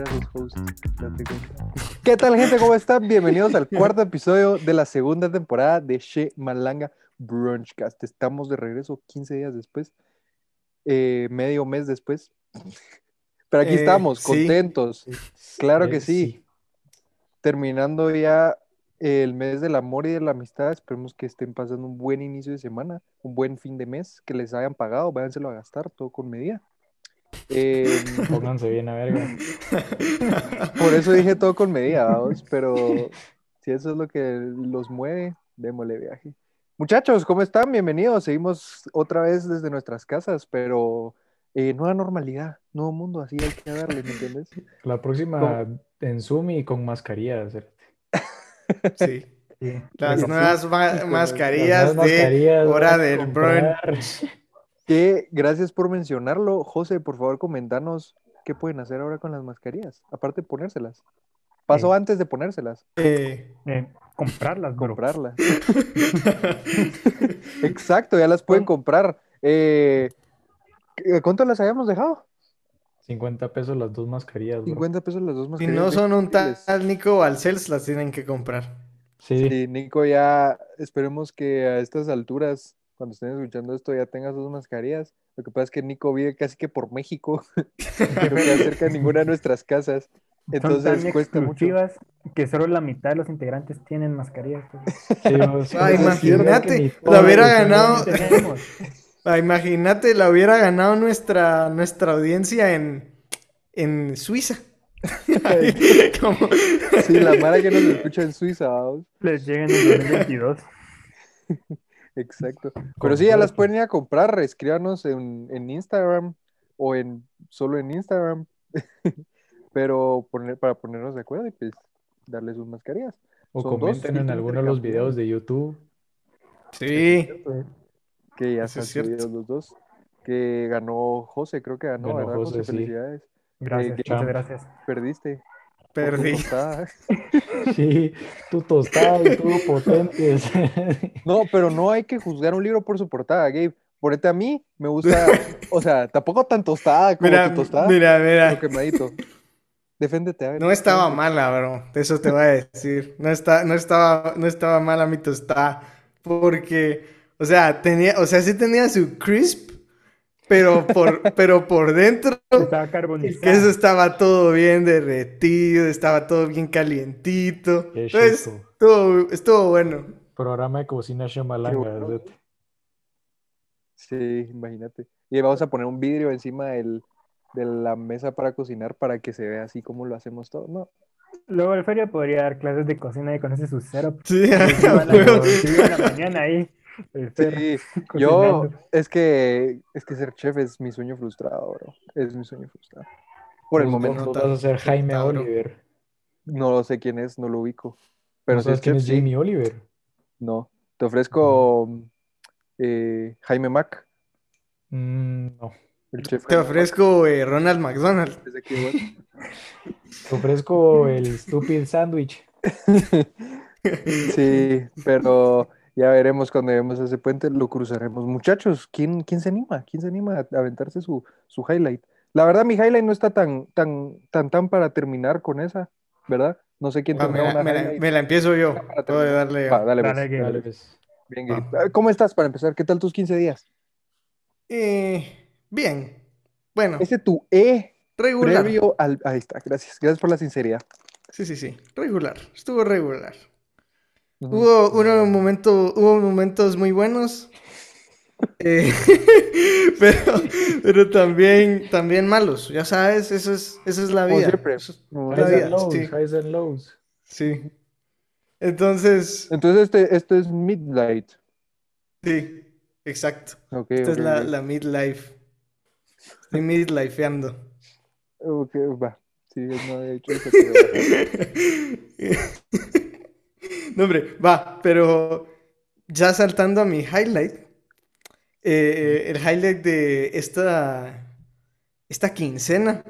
host. ¿Qué tal, gente? ¿Cómo están? Bienvenidos al cuarto episodio de la segunda temporada de She Malanga Brunchcast. Estamos de regreso 15 días después, eh, medio mes después. Pero aquí Eh, estamos, sí. contentos. Claro que Eh, sí. Terminando ya el mes del amor y de la amistad. Esperemos que estén pasando un buen inicio de semana, un buen fin de mes, que les hayan pagado, váyanselo a gastar, todo con medida. Eh, Pónganse bien a verga. por eso dije todo con medida, vamos, pero si eso es lo que los mueve, démosle viaje. Muchachos, ¿cómo están? Bienvenidos. Seguimos otra vez desde nuestras casas, pero eh, nueva normalidad, nuevo mundo, así hay que darle, ¿me entiendes? La próxima en Zoom y con mascarilla. Sí. Sí. Las nuevas ma- Las mascarillas de mascarillas, hora del comprar. Que gracias por mencionarlo. José, por favor, comentanos qué pueden hacer ahora con las mascarillas, aparte de ponérselas. Pasó Eh. antes de ponérselas, Eh, Eh, comprarlas, bro. comprarlas. Exacto, ya las pueden comprar. Eh, ¿Cuánto las habíamos dejado? 50 pesos las dos mascarillas. bro. 50 pesos las dos si mascarillas. no son un tal Nico Balcells, las tienen que comprar. Sí, Sí, Nico, ya esperemos que a estas alturas, cuando estén escuchando esto, ya tengas sus mascarillas. Lo que pasa es que Nico vive casi que por México, no queda cerca de ninguna de nuestras casas. Son Entonces tan cuesta mucho. que solo la mitad de los integrantes tienen mascarillas. pues. Ah, imagínate, la hubiera ganado. Ah, imagínate, la hubiera ganado nuestra, nuestra audiencia en, en Suiza. Como- Sí, la mara que nos escucha en Suiza, vamos. Les llega en el 2022. Exacto. Pero sí, ya las pueden ir a comprar, escríbanos en, en Instagram o en solo en Instagram. Pero poner, para ponernos de acuerdo y pues darles sus mascarillas. O Son dos comenten en alguno de los videos de YouTube. Sí. Que ya están subidos los dos. Que ganó José, creo que ganó, Ganó ¿verdad, José? José, sí. Felicidades. Gracias, Eh, muchas gracias. Perdiste. Perdí. Tostada. Sí, tu tostado y tu potentes. No, pero no hay que juzgar un libro por su portada, Gabe. Ponete a mí, me gusta, o sea, tampoco tan tostada como Mira, tu tostada, mira, mira. quemadito. Deféndete, a ver. No estaba mala, bro. Eso te voy a decir. No, está, no, estaba, no estaba mala mi tostada. Porque, o sea, tenía, o sea, sí tenía su crisp, pero por, pero por dentro Estaba el carbonizado. queso estaba todo bien derretido, estaba todo bien calientito. Qué Entonces, estuvo, estuvo bueno. Programa de cocina Shamalanga. bueno. Sí, imagínate. Y vamos a poner un vidrio encima del, de la mesa para cocinar para que se vea así como lo hacemos todo. No, Luego el Feria podría dar clases de cocina y conoce su setup. Sí, toda la mañana ahí. Sí, yo, es que, es que ser chef es mi sueño frustrado, bro. Es mi sueño frustrado. Por el momento, vos vas a ser Jaime. Oliver. no sé quién es, no lo ubico. Pero ¿No si es quién chef, es sí. Jamie Oliver? No, te ofrezco eh, Jaime Mac, Mm, no. el chef. Te Jaime ofrezco eh, Ronald McDonald. desde aquí, güey. Te ofrezco el Stupid Sandwich. Sí, pero ya veremos cuando lleguemos a ese puente, lo cruzaremos. Muchachos, ¿quién, quién se anima? ¿Quién se anima a aventarse su, su highlight? La verdad, mi highlight no está tan, tan, tan, tan para terminar con esa, ¿verdad? No sé quién tendrá me, la, una me la- highlight. me la empiezo yo. Darle. Va, dale, pues. Dale, Gabe. Dale, pues. Bien, Va. Gabe. ¿Cómo estás para empezar? ¿Qué tal tus 15 días? Eh, bien. Bueno, Ese tu E regular. previo al... Ahí está, gracias. Gracias por la sinceridad. Sí, sí, sí. Regular. Estuvo regular. Hubo, uno momento, hubo momentos muy buenos. eh, pero, pero también, también malos. Ya sabes, eso es, eso es la vida. siempre. Es la Highs vida, and lows, sí. highs and lows. Sí. Entonces, Entonces, este, esto es Midlight. sí, exacto. Ok, Esta es la, la midlife. Estoy midlifeando. Ok, va. Sí, no había dicho eso, pero- No, hombre, va, pero ya saltando a mi highlight, eh, el highlight de esta, esta quincena,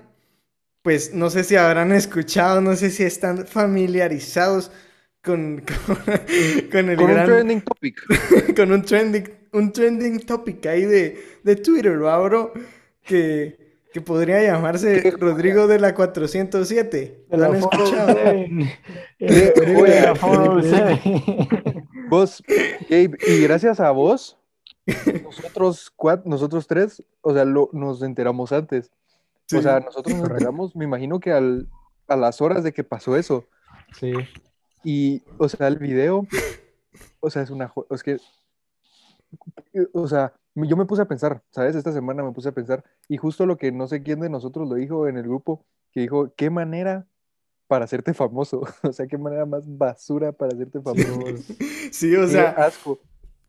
pues no sé si habrán escuchado, no sé si están familiarizados con, con, con el Con un trending topic. con un trending, un trending topic ahí de, de Twitter, ¿va, bro? Que, que podría llamarse Rodrigo de la 407. De ¿Lo han escuchado? 407. El Rodrigo de la 407. Vos, Gabe, y gracias a vos, nosotros, cuat- nosotros tres, o sea, lo- nos enteramos antes. O sea, nosotros nos enteramos, me imagino que al, a las horas de que pasó eso. Sí. Y, o sea, el video, o sea, es una, es que, o sea, yo me puse a pensar, ¿sabes? Esta semana me puse a pensar, y justo lo que no sé quién de nosotros lo dijo en el grupo, que dijo, ¿qué manera para hacerte famoso? O sea, ¿qué manera más basura para hacerte famoso? Sí, o Qué sea, asco.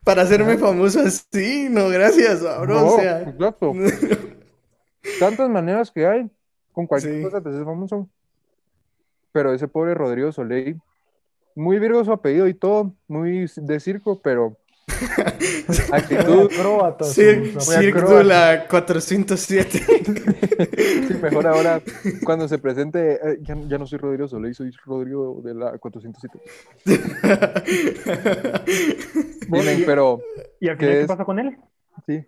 para hacerme famoso así, no, gracias, bro. No, O sea, exacto. Tantas maneras que hay, con cualquier Sí. cosa te haces famoso. Pero ese pobre Rodrigo Soleil, muy virgo su apellido y todo, muy de circo, pero actitud, Acróbata. Cir- su- su- Cirque acróbata. de la 407. sí, mejor ahora cuando se presente, eh, ya, ya no soy Rodrigo Soleil, soy Rodrigo de la 407. Miren, pero ¿Y al ¿Qué final qué es? pasó con él? sí.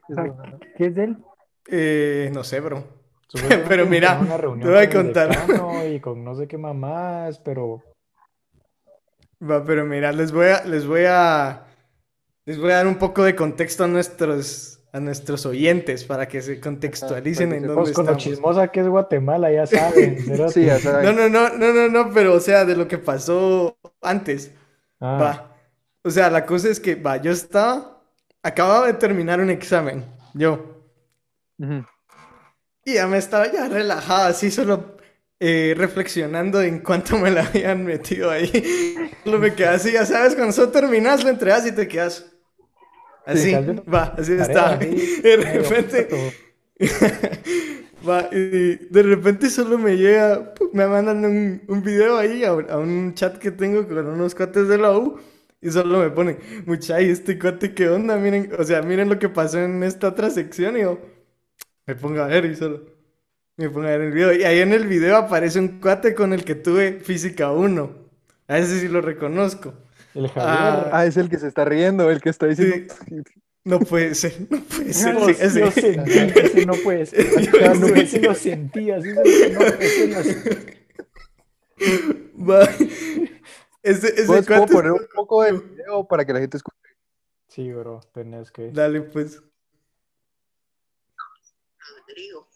¿Qué es de él? Eh, no sé, bro. Pero mira, te voy a contar. Y con no sé qué mamás, pero Va, pero mira, les voy a, les voy a, les voy a dar un poco de contexto a nuestros, a nuestros oyentes para que se contextualicen en dónde con estamos. chismosa que es Guatemala, ya saben. cerote. Sí, ya saben. No, no, no, no, no, no, pero o sea, de lo que pasó antes. Ah, Va. O sea, la cosa es que, va, yo estaba, acababa de terminar un examen, yo. Y ya me estaba ya relajada, así solo eh, reflexionando en cuánto me la habían metido ahí. Solo me quedé así, ya sabes, cuando solo terminas, lo entregas y te quedas. Así, va, así está. así, De repente, va, y de repente solo me llega, me mandan un, un video ahí a, un- a un chat que tengo con unos cuates de la U. Y solo me ponen, mucha, ¿y este cuate qué onda? Miren, o sea, miren lo que pasó en esta otra sección. Y yo me pongo a ver y solo me pongo a ver el video. Y ahí en el video aparece un cuate con el que tuve física 1. A ese sí lo reconozco. El Javier. Ah, Ah, es el que se está riendo, el que está diciendo. No puede ser, no puede ser. Yo, sí, lo- ese- sentí, ese no puede ser. Yo Ya, no, ese lo sentí, así se no puede ser, así. Va. Ese, ese ¿Puedes puedo poner un poco de video para que la gente escuche? Sí, bro, tenés que. Dale, pues. Rodrigo.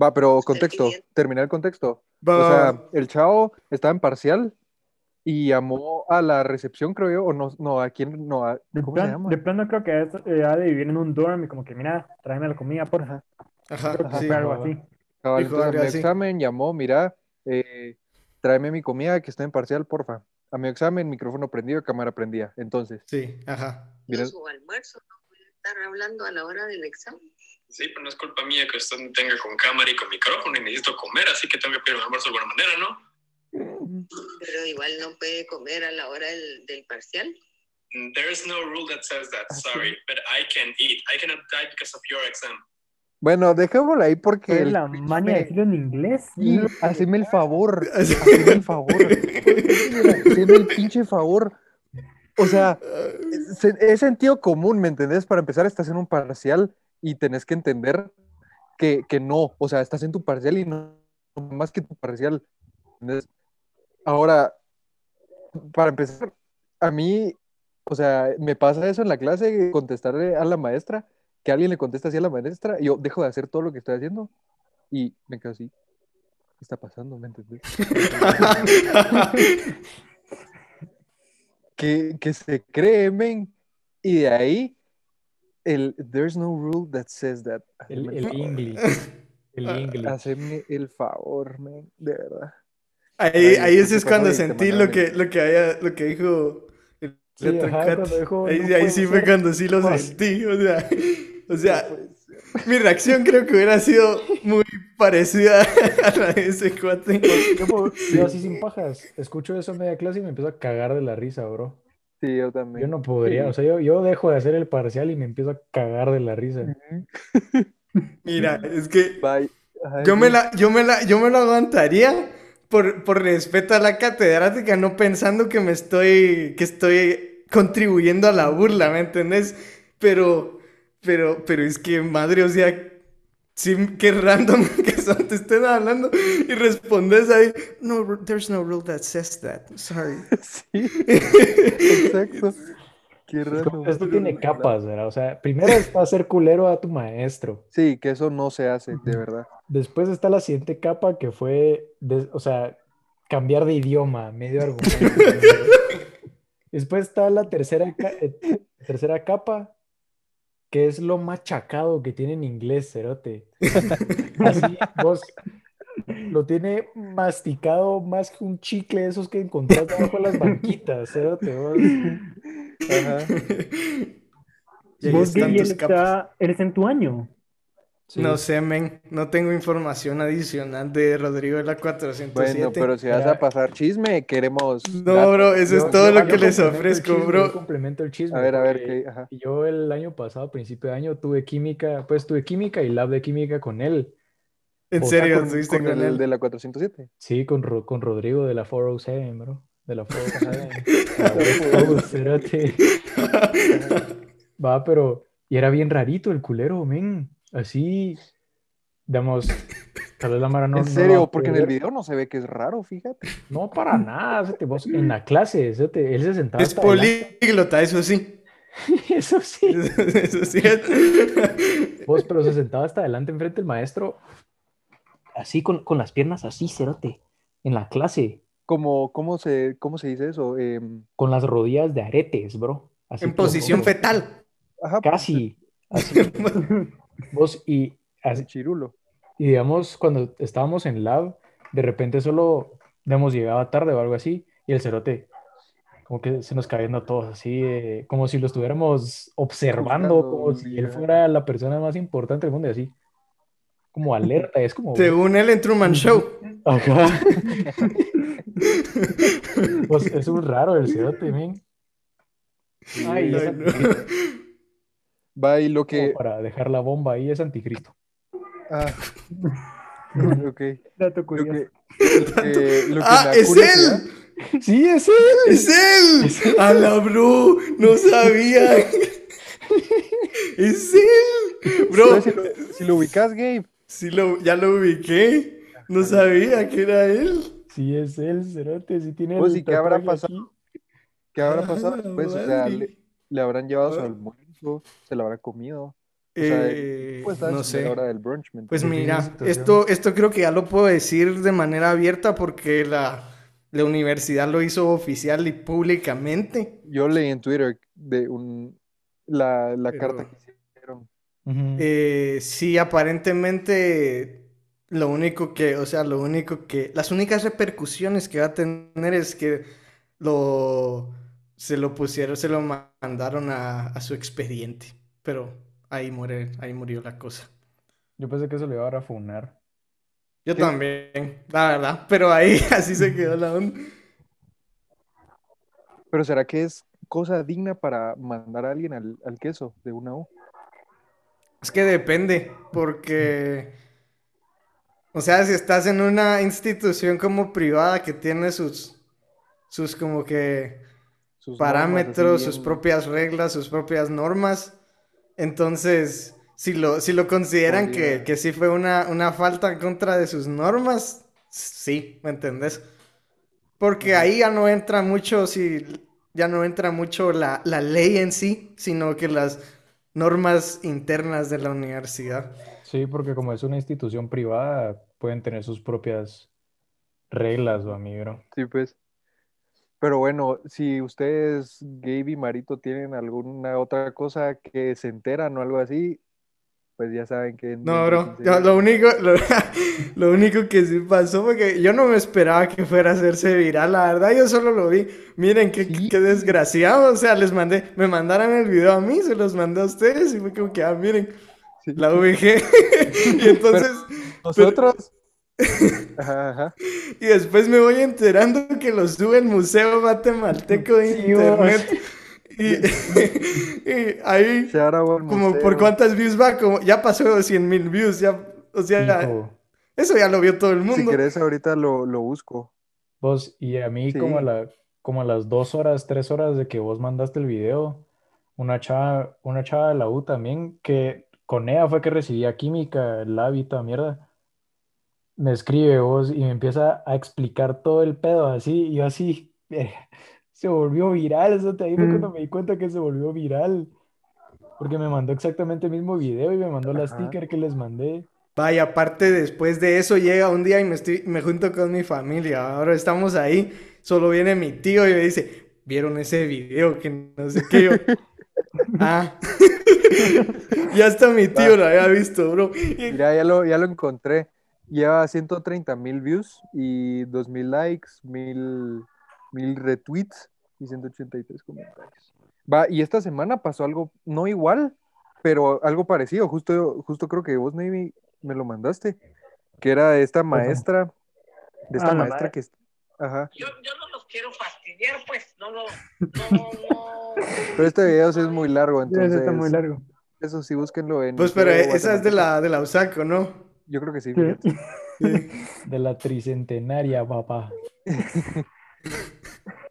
Va, pero contexto, terminar el contexto. Va, O sea, el chavo estaba en parcial y llamó a la recepción, creo yo, o no, no, a quién, no, a, De, ¿cómo se plan- llama? de plano creo que es, eh, ha de vivir en un dorm y como que, mira, tráeme la comida, porfa. Ajá, que sí. algo ajá. así. Cabal, dijo entonces, a mi así. examen llamó, mira, eh, tráeme mi comida que está en parcial, porfa. A mi examen, micrófono prendido, cámara prendida. Entonces, Sí, ajá. mira, Su almuerzo no puede estar hablando a la hora del examen. Sí, pero no es culpa mía que usted no tenga con cámara y con micrófono y necesito comer, así que tengo que pedir un almuerzo de alguna manera, ¿no? Pero igual no puede comer a la hora del, del parcial. Mm, There is no rule that says that, sorry, but I can eat. I cannot die because of your exam. bueno, dejémoslo ahí porque ¿Fue el la mania de decirlo en inglés? Sí, haceme el favor, haceme el favor, haceme el pinche favor. O sea, se- es sentido común, ¿me entendés? Para empezar, estás en un parcial y tenés que entender que, que no, o sea, estás en tu parcial y no, no más que tu parcial. ¿entendés? Ahora, para empezar, a mí, o sea, me pasa eso en la clase, contestarle a la maestra, que alguien le contesta así a la maestra, y yo dejo de hacer todo lo que estoy haciendo y me quedo así. ¿Qué está pasando? ¿Me entendés? que, que se cree, men. Y de ahí, el There's no rule that says that. El, el. English. El English. Haceme el favor, men. De verdad. Ahí, ahí ¿qué ese te es cuando sentí lo que, lo que, había, lo que dijo el Sí, otro ajá, dijo, Ahí, "No ahí sí fue ser". cuando sí lo sentí. O sea, o sea, mi reacción creo que hubiera sido muy parecida a la de ese cuate. Yo, puedo- yo así sin pajas, escucho eso en media clase y me empiezo a cagar de la risa, bro. Sí, yo también. Yo no podría, o sea, yo, yo dejo de hacer el parcial y me empiezo a cagar de la risa. Mira, es que Bye. Ay, yo me sí. la, yo me la, yo me lo aguantaría por, por respeto a la catedrática, no pensando que me estoy, que estoy contribuyendo a la burla, ¿me entendés? Pero, pero, pero es que madre, o sea, Sí, qué random que son, te estén hablando y respondes ahí, no, there's no rule that says that, sorry. Sí, exacto. Qué Es raro. esto tiene capas, ¿verdad? O sea, primero está ser culero a tu maestro. Sí, que eso no se hace, de verdad. Después está la siguiente capa que fue, des- o sea, cambiar de idioma, medio argumento. Después está la tercera, eh, tercera capa, que es lo machacado que tiene en inglés, cerote. Así, vos lo tiene masticado más que un chicle de esos que encontrás debajo de las banquitas, cerote. vos. Ajá. Vos, está, eres en tu año. Sí. No sé, men, no tengo información adicional de Rodrigo de la 407. Bueno, pero si vas a pasar chisme, queremos. No, datos. bro, eso Yo- es todo yo- lo yo que les ofrezco, chisme, yo bro. complemento el chisme. A ver, a ver, qué. Ajá. Yo el año pasado, a principio de año, tuve química, pues tuve química y lab de química con él. En O sea, serio, Con, estuviste con con el él. de la 407. Sí, con, Ro- con Rodrigo de la 407, bro. De la 407. La West Coast, cerote. Va, pero. Y era bien rarito el culero, men. Así. Digamos. Tal vez la Mara no. en serio, porque en el video no se ve que es raro, fíjate. No, para nada. vos, en la clase, cerote, él se sentaba. Es políglota, eso sí. Eso sí. Eso sí es. Vos, pero se sentaba hasta adelante enfrente del maestro. Así, con, con las piernas así, cerote. En la clase. Como, ¿cómo se, cómo se dice eso? Em, Con las rodillas de aretes, bro. Así En te posición fetal. ajá, Casi. Así. Vos, y, así- chirulo. y digamos, cuando estábamos en lab, de repente solo, digamos, llegaba tarde o algo así, y el cerote, como que se nos cayendo a todos, así, eh, como si lo estuviéramos observando, como si él fuera la persona más importante del mundo, y así, como alerta, es como, Según él en Truman Show. ajá. Pues es un raro el cerote, men. Ay, es Ay, no. Va y lo que. como para dejar la bomba ahí, es anticristo. Ah, ok. Dato Lo curioso. que, lo que, lo que ¡Ah, es él! Sí, es él. ¡Es él! ¡A la bro! ¡No sabía! ¡Es él! Bro, ¿Sabes Si lo, si lo ubicas, Gabe. sí lo, ya lo ubiqué. No sabía que era él. Sí, es él, cerote, sí tiene Pues, el ¿y qué habrá pasado? aquí. ¿Qué habrá Ah, pasado después? O sea, le, le habrán llevado su Ah. Se lo habrá comido. sea, Eh, Pues no sé. la hora del brunch, ¿me Pues mira, esto, esto creo que ya lo puedo decir de manera abierta porque la, la universidad lo hizo oficial y públicamente. Yo leí en Twitter de un, la, la Pero- carta que hicieron. Eh, sí, aparentemente lo único que, o sea, lo único que, las únicas repercusiones que va a tener es que lo, se lo pusieron, se lo ma- mandaron a, a su expediente, pero ahí muere, ahí murió la cosa. Yo pensé que eso le iba a funar. Yo también, la verdad, pero ahí así se quedó la onda. Pero ¿será que es cosa digna para mandar a alguien al, al queso de una U? Es que depende, porque, o sea, si estás en una institución como privada que tiene sus, sus como que Sus parámetros, sus propias reglas, sus propias normas. Entonces, si lo, si lo consideran que, que sí fue una, una falta en contra de sus normas, sí, ¿me entendés? Porque ahí ya no entra mucho, si, ya no entra mucho la, la ley en sí, sino que las normas internas de la universidad. Sí, porque como es una institución privada, pueden tener sus propias reglas, o amigo. Sí, pues. Pero bueno, si ustedes, Gabe y Marito, tienen alguna otra cosa que se enteran o algo así, pues ya saben que... No, bro, 15 yo- días- lo único, lo, lo único que sí pasó fue que yo no me esperaba que fuera a hacerse viral, la verdad, yo solo lo vi. Miren qué, Sí. qué desgraciado, o sea, les mandé, me mandaron el video a mí, se los mandé a ustedes y fue como que, ah, miren, Sí. la VG. y entonces, Nosotros... Ajá, ajá. y después me voy enterando que lo sube el Museo Guatemalteco de Sí, Internet. Y, y ahí, Se como por cuántas views va, como ya pasó 100 mil views, ya, o sea, Hijo, eso ya lo vio todo el Si mundo. querés, ahorita lo, lo busco. vos, y a mí como a la, como a las dos horas, tres horas de que vos mandaste el video, una chava, una chava de la U también, que con ella fue que recibía química, el hábito, mierda. Me escribe vos y me empieza a explicar todo el pedo así, y yo así, eh, se volvió viral, eso te ahí fue cuando Mm. me di cuenta que se volvió viral. Porque me mandó exactamente el mismo video y me mandó la Ajá. sticker que les mandé. Vaya, aparte después de eso llega un día y me, estoy, me junto con mi familia. Ahora estamos ahí, solo viene mi tío y me dice, ¿vieron ese video? Que no sé qué yo. ah. ya hasta mi tío lo había visto, bro. Mira, ya lo, ya lo encontré. Lleva 130 mil views y 2 mil likes, mil, mil retweets y 183 comentarios. Va, y esta semana pasó algo, no igual, pero algo parecido. Justo, justo creo que vos, Navy, me lo mandaste. Que era de esta maestra, de esta Ah, maestra ma- que... es- Ajá. Yo, yo no los quiero fastidiar, pues. No, no, no, no. Pero este video sí es muy largo, entonces... ese está muy largo. Eso sí, búsquenlo en... Pues, pero esa es de la, de la USACO, ¿no? Yo creo que sí. De la tricentenaria, papá.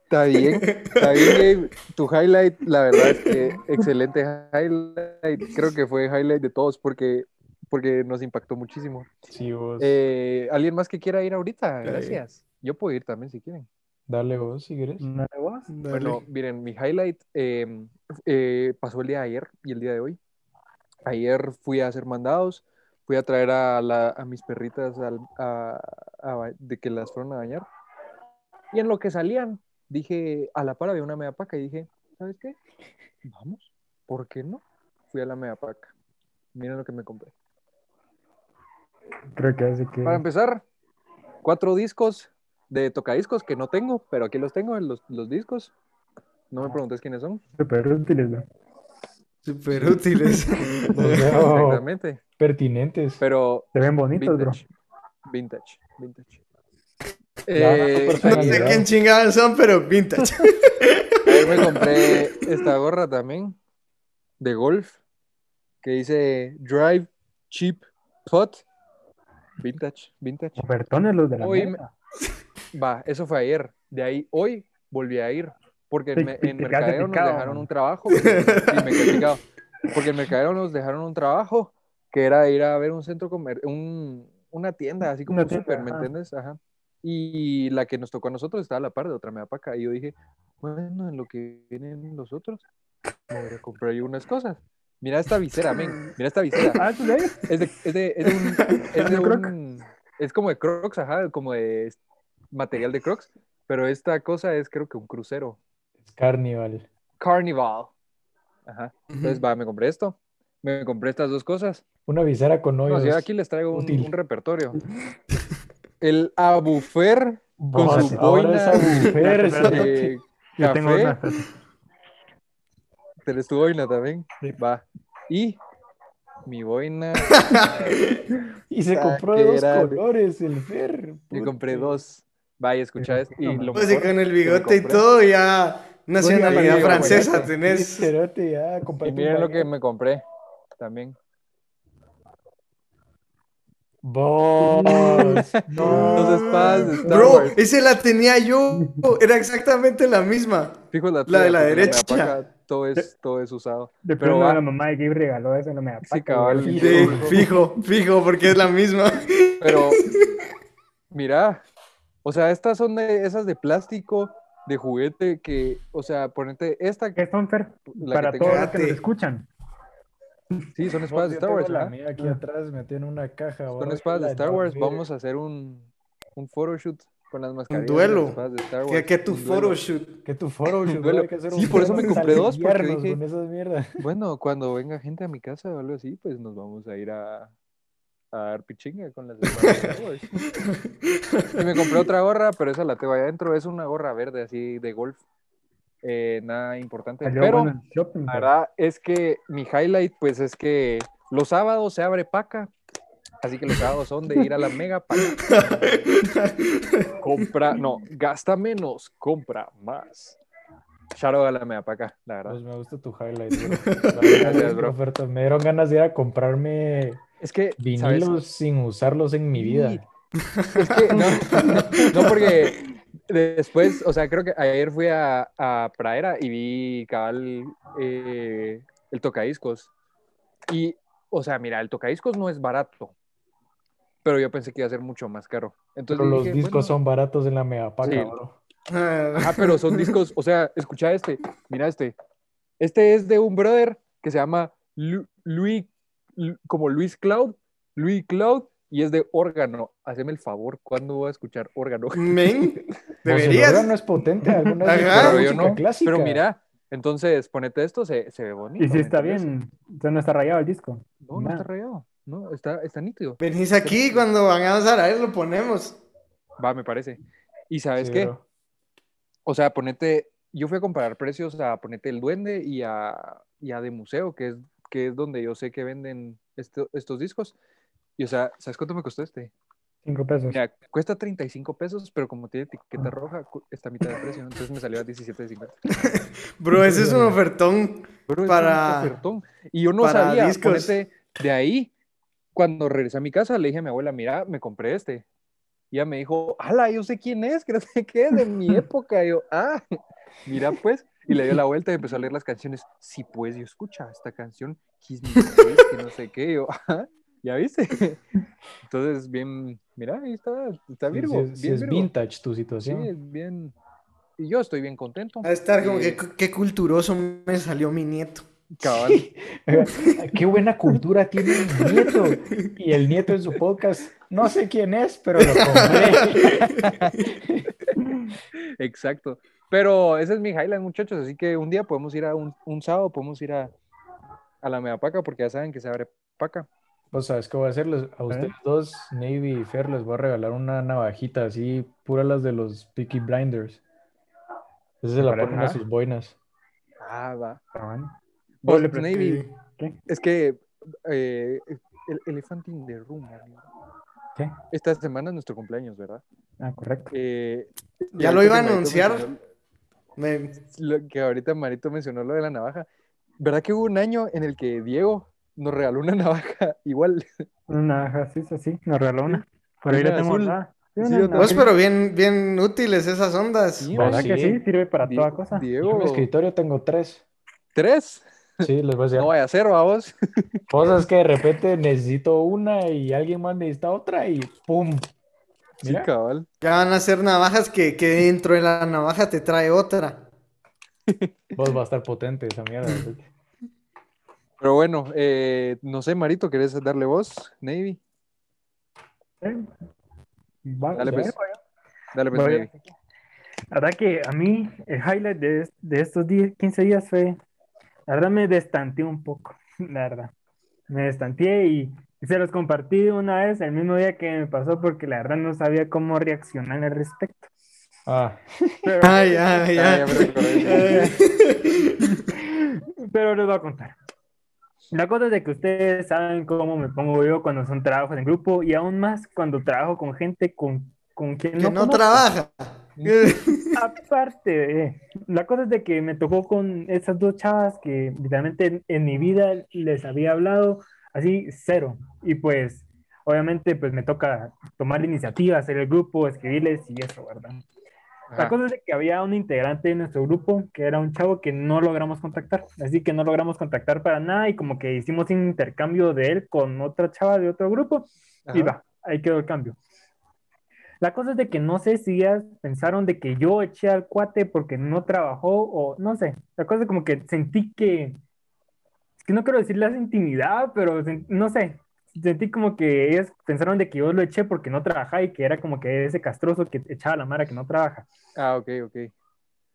Está bien, está bien, Gabe. Tu highlight, la verdad es que excelente highlight. Creo que fue highlight de todos porque, porque nos impactó muchísimo. Sí, vos. Eh, ¿Alguien más que quiera ir ahorita? Gracias. Yo puedo ir también si quieren. Dale vos si querés. ¿No de vos? Dale. Bueno, miren, mi highlight eh, eh, pasó el día de ayer y el día de hoy. Ayer fui a hacer mandados, fui a traer a, la- a mis perritas al- a- a ba- de que las fueron a bañar. Y en lo que salían, dije, a la par había una media paca y dije, ¿sabes qué? Vamos, ¿por qué no? Fui a la media paca. Miren lo que me compré. Creo que hace que. Para empezar, cuatro discos de tocadiscos que no tengo, pero aquí los tengo, los, los discos. No me preguntes quiénes son. Súper útiles, ¿no? Súper útiles. Exactamente. pertinentes. Pero Se ven bonitos, bro. vintage. Vintage. Vintage. Ya, Eh, No sé quién chingados son, pero vintage. ayer me compré esta gorra también de golf que dice Drive Cheap Pot. Vintage, vintage. Ofertones los de la Hoy. Va, eso fue ayer. De ahí hoy volví a ir. Porque Te- en, me- te en quedaste Mercadeo nos dejaron un trabajo. Sí, me. Porque en Mercadeo nos dejaron un trabajo que era ir a ver un centro comer un, una tienda, así como un súper, ¿me entiendes? Ajá. Y la que nos tocó a nosotros estaba a la par de otra meapaca. Y yo dije, bueno, en lo que vienen los otros, me voy a comprar yo unas cosas. Mira esta visera, men. Mira esta visera. Ah, ¿tú? Es de, es de, es de un, es de un- es como de Crocs, ajá, como de material de Crocs, pero esta cosa es creo que un crucero. Carnival. Carnival. Ajá. Entonces, va, me compré esto. Me compré estas dos cosas. Una visera con No, hoyos. sí, aquí les traigo un, repertorio. El abufer con Vos, su ahora boina es abufer, Yo tengo una. Tenés tu boina también. Sí. Va. Y mi boina, Y se compró de dos colores, el Fer. me compré puta. dos. Vaya, escucha esto. Y lo Pues mejor con el bigote y compré- todo, ya nacionalidad Oiga, francesa bueno, tenés. Cerote, ya, Y miren lo que me compré también. Vos. No. De Star Bro, Wars. esa la tenía yo. Era exactamente la misma. Fijo la, la de la derecha. todo es, todo es usado. De Pero va. la mamá de Gabe regaló eso, no me da Sí, cabal. Fijo. Sí, fijo, fijo, porque es la misma. Pero, mira, o sea, estas son de esas de plástico, de juguete, que, o sea, ponete esta, ¿Qué son, Fer? la Para que todos los que nos escuchan. sí, son espadas de Star Wars, la mía aquí atrás, metí en una caja. Son espadas de Star Wars, vamos a hacer un, un photoshoot con las mascarillas duelo. de. Que, que tu un photoshoot. Que tu Un duelo. Sí, por eso me compré dos, porque dije- con esas mierdas. Bueno, cuando venga gente a mi casa o algo así, pues nos vamos a ir a, a dar pichinga con las Wars. Y me compré otra gorra, pero esa la tengo allá adentro. Es una gorra verde así de golf. Eh, nada importante. Salió pero shopping, la Fer. verdad es que mi highlight, pues es que los sábados se abre paca. Así que los sábados son de ir a la mega paca. compra, no, gasta menos, compra más. Out a la mega paca, la verdad. Pues me gusta tu highlight, bro. Gracias, bro. Oferta. Me dieron ganas de ir a comprarme Es que, ¿sabes? vinilos sin usarlos en mi vida. Es que no, no, porque después, o sea, creo que ayer fui a, a Pradera y vi cabal eh, el tocadiscos. Y o sea, mira, el tocadiscos no es barato, pero yo pensé que iba a ser mucho más caro. Entonces Pero los dije, discos bueno, son baratos en la megapaca, Sí. bro. Ah, pero son discos, o sea, escucha este, mira este. Este es de un brother que se llama Lu- Luis, Lu- como Luis Cloud, Luis Cloud, y es de órgano. Haceme el favor, ¿cuándo voy a escuchar órgano? Men, Pues el deberías. órgano es potente, alguna vez Pero yo no. clásica. Pero mira, entonces ponete esto, se, se ve bonito. Y si ¿me está bien, entonces no está rayado el disco. No, no está rayado. No, está, está nítido. Venís aquí cuando vayamos a ver, lo ponemos. Va, me parece. ¿Y sabes Sí, qué? bro. O sea, ponete, yo fui a comparar precios a ponete el Duende y a, y a de museo, que es, que es donde yo sé que venden esto- estos discos. Y o sea, ¿sabes cuánto me costó este? Cinco pesos. Mira, cuesta 35 pesos, pero como tiene etiqueta roja, cu- está a mitad de precio, ¿no? entonces me salió a 17.50. Bro, ese es un ofertón. Es Para- un ofertón. Y yo no sabía, discos. ponete, de ahí, cuando regresé a mi casa, le dije a mi abuela, mira, me compré este. Y ella me dijo, ala, yo sé quién es, que no sé qué, es de mi época. Y yo, ah, mira pues. Y le dio la vuelta y empezó a leer las canciones. Sí, pues, yo escucha esta canción, Kiss Me Twice, que no sé qué. Yo, ah, ¿ya viste? Entonces, bien, mira, ahí está, está Virgo. sí es, sí bien es Virgo. vintage tu Sí, situación. es bien. Y yo estoy bien contento. A estar como Eh, que qué culturoso me salió mi nieto. cabal. Qué buena cultura tiene mi nieto. Y el nieto en su podcast, no sé quién es, pero lo compré. Exacto. Pero ese es mi highlight, muchachos. Así que un día podemos ir a un, un sábado, podemos ir a, a la Megapaca, porque ya saben que se abre paca. Pues sabes qué voy a hacerles a ustedes dos, Navy y Fer, les voy a regalar una navajita así, pura las de los Peaky Blinders. Esa se la ponen a ah. sus boinas. Ah, va. Vos, Ole, pero- Navy, ¿Qué? es que eh, el Elephant in the Room, amigo. ¿Qué? Esta semana es nuestro cumpleaños, ¿verdad? Ah, correcto. Eh, y Ya lo iba a anunciar. Me- lo que ahorita Marito mencionó lo de la navaja. ¿Verdad que hubo un año en el que Diego nos regaló una navaja igual? Una navaja, sí, sí, sí, nos regaló una. Por ahí la tengo azul. guardada. Sí. Pues, pero bien, bien útiles esas ondas. Sí, ¿Verdad Sí. que sí? Sirve para Die- toda cosa. Yo en Diego, mi escritorio tengo tres. ¿tres? Sí, les voy a decir. No vaya a ser, vamos. Cosas que de repente necesito una y alguien más necesita otra y ¡pum! Sí, Mira, cabal. Ya van a ser navajas que, que dentro de la navaja te trae otra. vos va a estar potente esa mierda. Pero bueno, eh, no sé, Marito, ¿querés darle voz? Navy. Eh, va- Dale, pues. Dale, pues. Navy. La verdad que a mí el highlight de, de estos 10, 15 días fue, la verdad me destanteé un poco, la verdad. Me destanteé y se los compartí una vez el mismo día que me pasó porque la verdad no sabía cómo reaccionar al respecto. Ah, Pero, Ay, ay, ay. pero les voy a contar. La cosa es de que ustedes saben cómo me pongo yo cuando son trabajos en grupo y aún más cuando trabajo con gente con, con quien Que no no trabaja. Aparte, de- la cosa es de que me tocó con esas dos chavas que literalmente en, en mi vida les había hablado así cero. Y pues, obviamente, pues me toca tomar la iniciativa, hacer el grupo, escribirles y eso, ¿verdad? La Ajá. cosa es de que había un integrante de nuestro grupo que era un chavo que no logramos contactar, así que no logramos contactar para nada y como que hicimos un intercambio de él con otra chava de otro grupo y Ajá. va, ahí quedó el cambio. La cosa es de que no sé si ya pensaron de que yo eché al cuate porque no trabajó o no sé. La cosa es como que sentí que, que no quiero decir la intimidad, pero no sé. Sentí como que ellos pensaron de que yo lo eché porque no trabajaba y que era como que ese castroso que echaba la mara que no trabaja. Ah, ok, ok.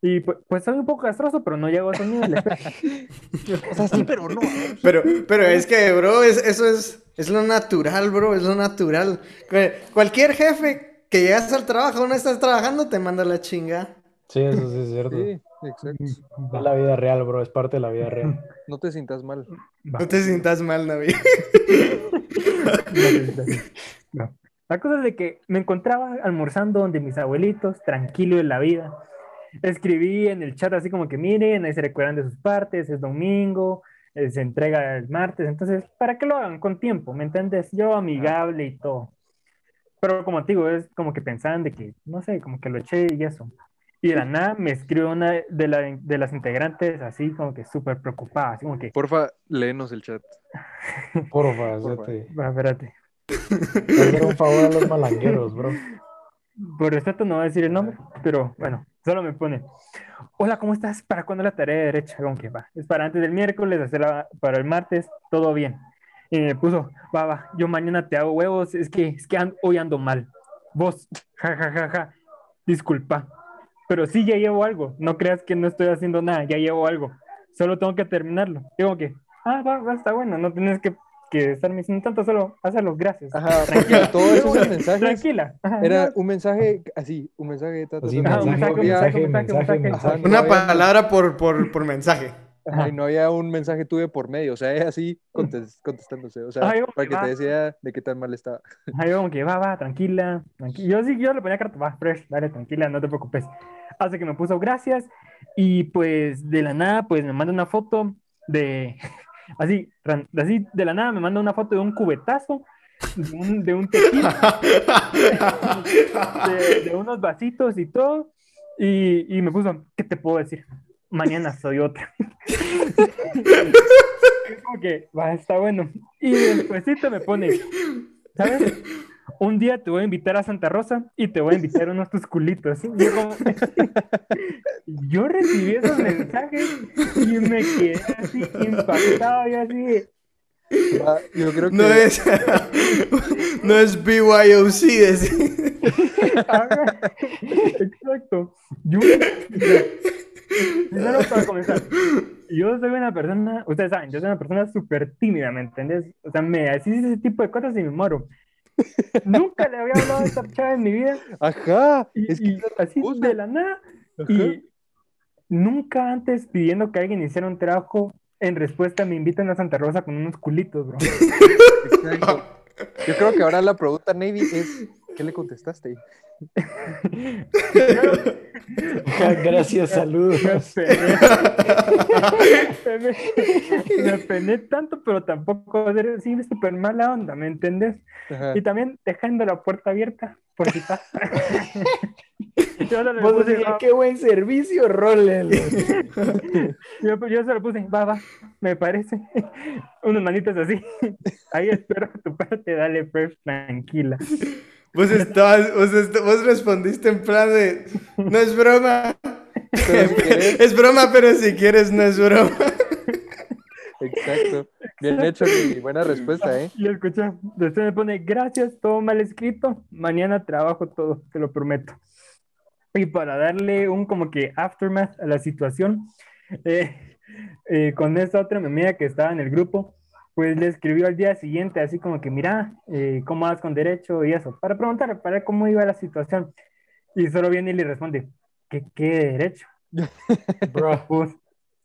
Y pues, pues soy un poco castroso, pero no llego a esos niveles. O sea, sí, pero no. Pero, pero es que, bro, es, eso es, es lo natural, bro, es lo natural. Cu- Cualquier jefe que llegas al trabajo, no estás trabajando, te manda la chinga. sí, eso sí es cierto. Sí, exacto. Es la vida real, bro, es parte de la vida real. No te sientas mal. Va. No te sientas mal, Navi. No. La cosa es de que me encontraba almorzando donde mis abuelitos, tranquilo en la vida. Escribí en el chat así como que miren, ahí se recuerdan de sus partes, es domingo, eh, se entrega el martes, entonces, ¿para que lo hagan con tiempo? ¿Me entiendes? Yo amigable y todo. Pero como te digo, es como que pensaban de que, no sé, como que lo eché y eso. Y de la nada me escribe una de, la- de las integrantes así como que súper preocupada, así como que, Porfa, léenos el chat. Porfa, Porfa. Va, espérate. Hacer un favor a los malangueros, bro. Por respeto no voy a decir el nombre, pero bueno, solo me pone. Hola, ¿cómo estás? ¿Para cuándo la tarea de derecha? Como que va. Es para antes del miércoles, hacerla para el martes, todo bien. Y me puso, va, va, yo mañana te hago huevos, es que, es que hoy ando mal. Vos, ja, ja, ja, ja, disculpa. Pero sí, ya llevo algo. No creas que no estoy haciendo nada, ya llevo algo. Solo tengo que terminarlo. Digo que, ah, va, va, está bueno, no tienes que, que estarme diciendo tanto, solo hacerlo, gracias. Ajá, porque todos esos mensajes Tranquila. Ajá, era no, un mensaje así, un mensaje, un Una palabra por, por, por mensaje. Ajá, y no había un mensaje tuyo por medio, o sea, es así contes- contestándose, o sea, Ay, para que va. te decía de qué tan mal estaba. Ahí como que va, va, tranquila, tranqui- Yo sí, yo le ponía carta, va, fresh, dale, tranquila, no te preocupes. Hasta que me puso gracias y pues de la nada, pues me manda una foto de, así, así de la nada me manda una foto de un cubetazo, de un, de un tequila, de, de unos vasitos y todo. Y, y me puso, ¿qué te puedo decir? Mañana soy otra. Es como que, va, está bueno. Y despuésito me pone, ¿sabes? Un día te voy a invitar a Santa Rosa y te voy a invitar unos tus culitos. Y Yo, como- yo recibí esos mensajes y me quedé así impactado y así. Ah, yo creo que No es, no es BYOC, es... Exacto. Yo, primero para comenzar, yo soy una persona, ustedes saben, yo soy una persona súper tímida, ¿me entendés? O sea, me decís ese tipo de cosas y me muero. Nunca le había hablado a esta chava en mi vida Ajá, y, es que y así cosa. de la nada. Ajá. Y nunca antes pidiendo que alguien hiciera un trabajo, en respuesta me invitan a Santa Rosa con unos culitos, bro. Exacto. Yo creo que ahora la pregunta, Navy, es ¿qué le contestaste? Gracias, saludos. Me apené. me, me apené tanto, pero tampoco así súper mala onda, ¿me entendés? Ajá. Y también dejando la puerta abierta, por si pasa. yo, le Vos puse, qué buen servicio, Rolen. yo, yo se lo puse, va, va, me parece. Unos manitos así. Ahí espero tu parte, dale, pues, tranquila. Vos estabas, vos, est- vos respondiste en plan de, no es broma. Si Es broma, pero si quieres no es broma. Exacto. Bien hecho y buena respuesta, ¿eh? Y escucha, después me pone, gracias, todo mal escrito, mañana trabajo todo, te lo prometo. Y para darle un como que aftermath a la situación, eh, eh, con esta otra mi amiga que estaba en el grupo, pues le escribió al día siguiente, así como que, mira, eh, ¿cómo vas con derecho y eso? Para preguntar, para cómo iba la situación. Y solo viene y le responde, ¿qué, qué derecho? Bro, pues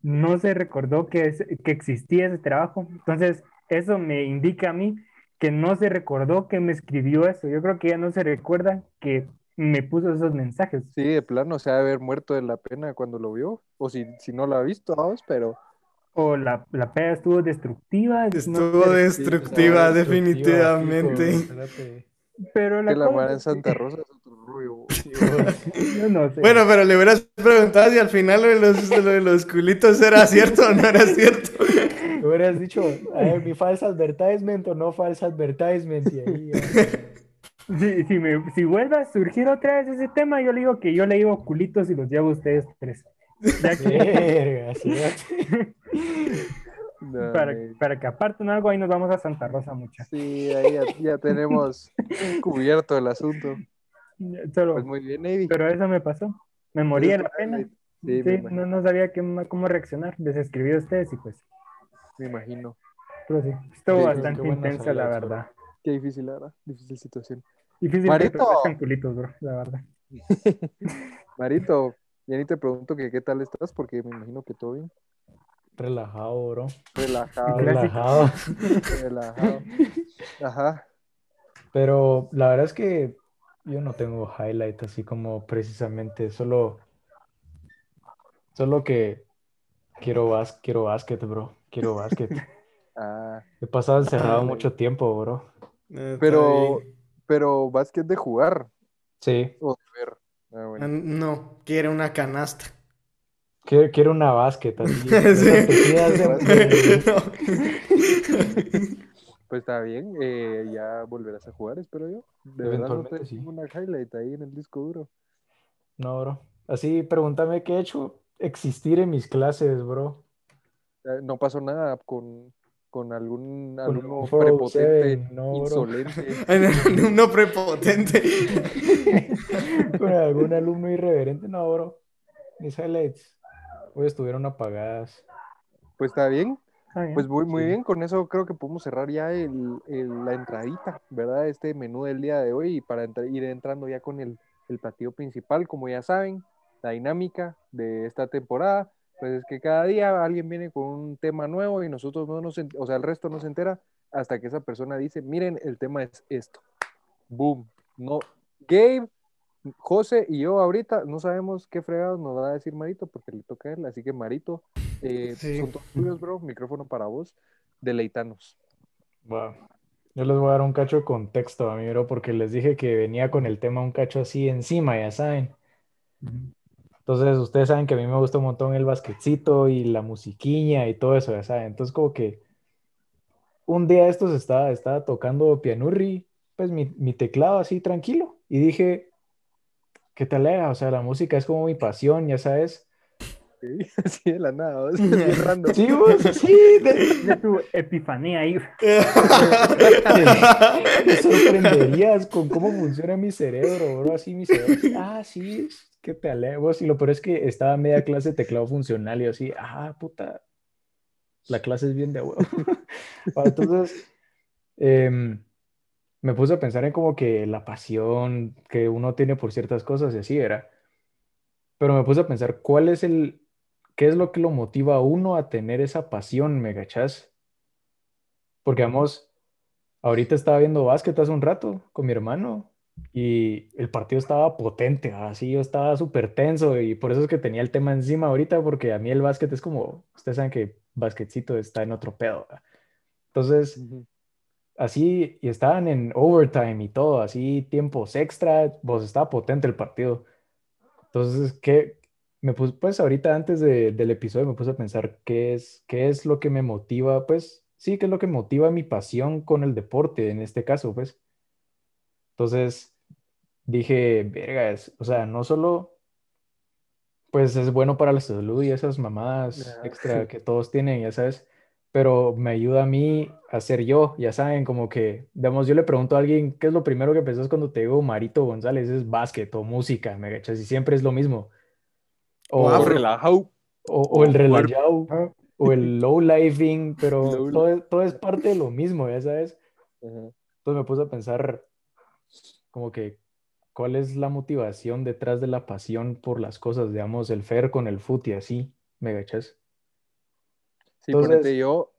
no se recordó que, es- que existía ese trabajo. Entonces, eso me indica a mí que no se recordó que me escribió eso. Yo creo que ya no se recuerda que me puso esos mensajes. Sí, de plano se ha de haber muerto de la pena cuando lo vio. O si, si no lo ha visto, vamos, pero O la, la peda estuvo destructiva. no Estuvo sé, destructiva, destructiva, definitivamente. espérate. pero la que la cosa muera en Santa Rosa es otro. Yo no sé. Bueno, pero le hubieras preguntado si al final lo de los, lo de los culitos era cierto o no era cierto. Me hubieras dicho, a ver, mi false advertisement o no false advertisement. Y ahí, si, si, me- si vuelve a surgir otra vez ese tema, yo le digo que yo le digo culitos y los llevo a ustedes tres. Ya que- Verga, sí, No, para, que aparten algo, ahí nos vamos a Santa Rosa, muchachos. Sí, ahí ya, ya tenemos cubierto el asunto. Solo, Pues muy bien, Navy. Pero eso me pasó. Me moría la pena. Sí, no, no sabía qué cómo reaccionar. Les escribí a ustedes y pues, me imagino. pero sí, estuvo Sí, bastante intensa, la verdad. Qué difícil, la verdad. Difícil situación. Difícil Marito. culitos, bro, la verdad. Marito, ya ni te pregunto que qué tal estás, porque me imagino que todo bien. Relajado, bro. Relajado, Relajado. relajado. Ajá. Pero la verdad es que yo no tengo highlight así como precisamente, solo, solo que quiero, bas quiero básquet, bro. Quiero básquet. Ah, He pasado encerrado Ah, mucho tiempo, bro. Está pero, pero básquet de jugar Sí, o de ver. Ah, Ah, bueno. No, quiere una canasta. Quiero, quiero una básquet así. Pues está bien, eh, ya volverás a jugar, espero yo. De verdad no te sí. una highlight ahí en el disco duro. No, bro. Así, pregúntame qué he hecho existir en mis clases, bro. Eh, No pasó nada con, con algún Con alumno algún 407, prepotente, no, insolente. Ay, no, no prepotente. Con algún alumno irreverente, no, bro. Mis highlights hoy estuvieron apagadas. Pues está bien, Está bien. pues muy, muy Sí. bien, con eso creo que podemos cerrar ya el, el- la entradita, ¿verdad? Este menú del día de hoy y para ir entrando ya con el, el platillo principal, como ya saben, la dinámica de esta temporada, pues es que cada día alguien viene con un tema nuevo y nosotros no nos, o sea, el resto no se entera hasta que esa persona dice, miren, el tema es esto. Boom. No, Gabe, José y yo ahorita no sabemos qué fregados nos va a decir Marito porque le toca a él, así que Marito, eh, Sí. son todos tuyos, bro, micrófono para vos, deleitanos. Wow. Yo les voy a dar un cacho de contexto a mí, bro, porque les dije que venía con el tema un cacho así encima, ya saben. Entonces, ustedes saben que a mí me gusta un montón el basquetcito y la musiquiña y todo eso, ya saben. Entonces, como que un día estos estaba, estaba tocando pianurri, pues mi, mi teclado así tranquilo, y dije, ¿qué tal era? O sea, la música es como mi pasión, ya sabes. Sí, Así de la nada, random. Sí, vos, sí, de- tu epifanía ahí. Te sorprenderías con cómo funciona mi cerebro, bro. Así mi cerebro. así, ah, sí, qué te vos. Y lo peor es que estaba media clase de teclado funcional y yo así, ah, puta, la clase es bien de huevo. Entonces, em, me puse a pensar en como que la pasión que uno tiene por ciertas cosas y así era. Pero me puse a pensar, ¿cuál es el, qué es lo que lo motiva a uno a tener esa pasión, me cachás? Porque vamos, ahorita estaba viendo básquet hace un rato con mi hermano y el partido estaba potente, así yo estaba súper tenso y por eso es que tenía el tema encima ahorita porque a mí el básquet es como, ustedes saben que basquetcito está en otro pedo. ¿verdad? Entonces. Así, y estaban en overtime y todo, así tiempos extra, pues estaba potente el partido. Entonces, ¿qué? Me puse, pues ahorita antes de- del episodio me puse a pensar qué es, qué es lo que me motiva, pues sí, qué es lo que motiva mi pasión con el deporte en este caso, pues. Entonces dije, verga, es- o sea, no solo, pues es bueno para la salud y esas mamadas Ajá. extra que todos tienen, ya sabes, pero me ayuda a mí a ser yo, ya saben, como que, digamos, yo le pregunto a alguien, ¿qué es lo primero que pensás cuando te digo Marito González? Es básquet o música, me cachas, y siempre es lo mismo. O, O relajado. o, o el relajado, o el low living, pero Low- todo, es- todo es parte de lo mismo, ya sabes. Entonces me puse a pensar como que cuál es la motivación detrás de la pasión por las cosas, digamos, el Fer con el fut y así, ¿me cachas? Sí, Entonces- ponete yo,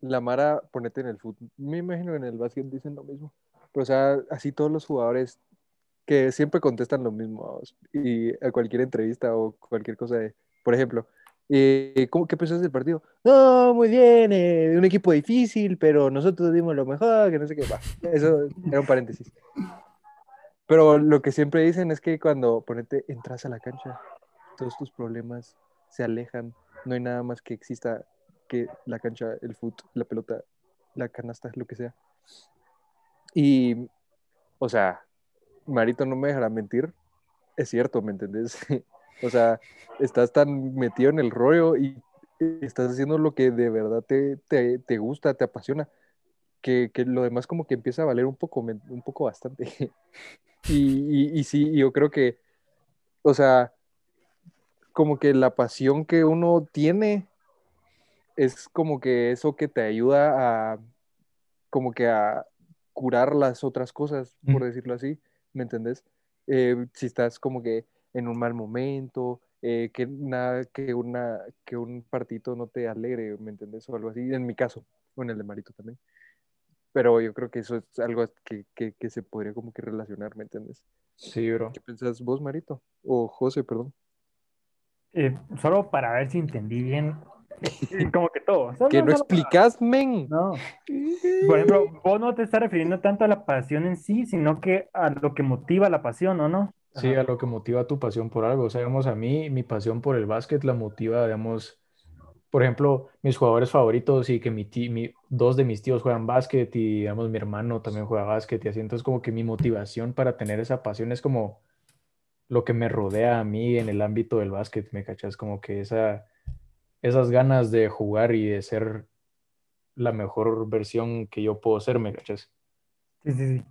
la Mara, ponete en el fútbol. Me imagino que en el básquet dicen lo mismo. Pero, o sea, así todos los jugadores que siempre contestan lo mismo y a cualquier entrevista o cualquier cosa de, por ejemplo, eh, ¿cómo, ¿qué pensás del partido? No, muy bien, eh, un equipo difícil, pero nosotros dimos lo mejor, que no sé qué. Va, eso era un paréntesis. Pero lo que siempre dicen es que cuando ponete, entras a la cancha, todos tus problemas se alejan, no hay nada más que exista que la cancha, el foot, la pelota, la canasta, lo que sea. Y, o sea, Marito no me dejará mentir, es cierto, ¿me entendés? o sea, estás tan metido en el rollo y estás haciendo lo que de verdad te, te, te gusta, te apasiona, que, que lo demás como que empieza a valer un poco, un poco bastante. y, y, y sí, yo creo que, o sea, como que la pasión que uno tiene es como que eso que te ayuda a, como que a curar las otras cosas, por Mm. decirlo así, ¿me entendés? Eh, si estás como que en un mal momento, eh, que nada, que una, que un partito no te alegre, ¿me entendés? O algo así, en mi caso, o en el de Marito también. Pero yo creo que eso es algo que, que, que se podría como que relacionar, ¿me entendés? Sí, bro. ¿Qué pensás vos, Marito? O José, perdón. Eh, solo para ver si entendí bien. Eh, Como que todo. Solo- Que no explicas, men. No. Por ejemplo, vos no te estás refiriendo tanto a la pasión en sí, sino que a lo que motiva la pasión, ¿o no? Sí, a lo que motiva tu pasión por algo. O sea, digamos, a mí, mi pasión por el básquet la motiva, digamos, por ejemplo, mis jugadores favoritos y que mi, ti- mi- dos de mis tíos juegan básquet y, digamos, mi hermano también juega básquet y así. Entonces, como que mi motivación para tener esa pasión es como lo que me rodea a mí en el ámbito del básquet, ¿me cachas? Como que esa, esas ganas de jugar y de ser la mejor versión que yo puedo ser, ¿me cachas? Sí, sí, sí.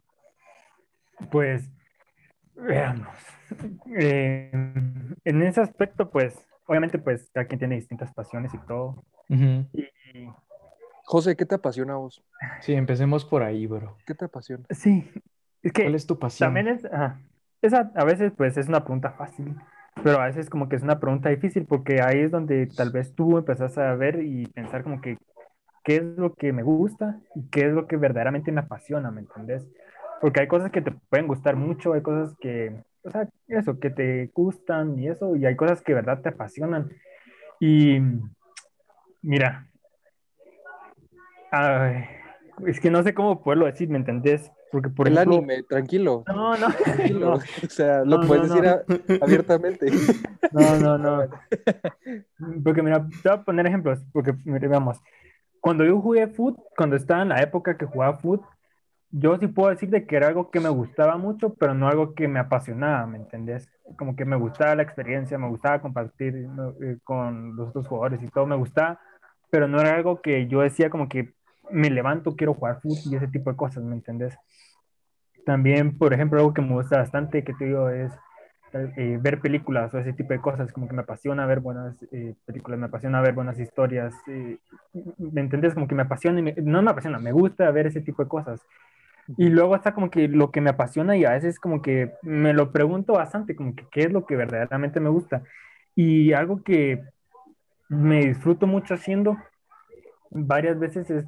Pues, veamos. Eh, en ese aspecto, pues, obviamente, pues, cada quien tiene distintas pasiones y todo. Y José, ¿qué te apasiona a vos? Sí, empecemos por ahí, bro. ¿Qué te apasiona? sí, es que ¿Cuál es tu pasión? también es, ajá, esa a veces, pues, es una pregunta fácil, pero a veces como que es una pregunta difícil porque ahí es donde tal vez tú empezás a ver y pensar como que qué es lo que me gusta y qué es lo que verdaderamente me apasiona, ¿me entendés? Porque hay cosas que te pueden gustar mucho, hay cosas que, o sea, eso, que te gustan y eso, y hay cosas que verdad te apasionan. Y mira, ay, es que no sé cómo poderlo decir, ¿me entendés? Porque, por el ejemplo, anime, tranquilo. no, no, Tranquilo. no, O sea, lo No, puedes no, decir no. a- abiertamente. No, no, no. Porque mira, te voy a poner ejemplos, porque mira, veamos, cuando yo jugué foot, cuando estaba en la época que jugaba foot, yo sí puedo decir de que era algo que me gustaba mucho, pero no algo que me apasionaba, ¿me entendés? Como que me gustaba la experiencia, me gustaba compartir eh, con los otros jugadores y todo, me gustaba, pero no era algo que yo decía como que me levanto, quiero jugar foot y ese tipo de cosas, ¿me entendés? También, por ejemplo, algo que me gusta bastante, que te digo, es eh, ver películas o ese tipo de cosas, como que me apasiona ver buenas eh, películas, me apasiona ver buenas historias, eh, ¿me entendés? Como que me apasiona, no me apasiona, me gusta ver ese tipo de cosas. Y luego está como que lo que me apasiona y a veces como que me lo pregunto bastante, como que qué es lo que verdaderamente me gusta. Y algo que me disfruto mucho haciendo varias veces es,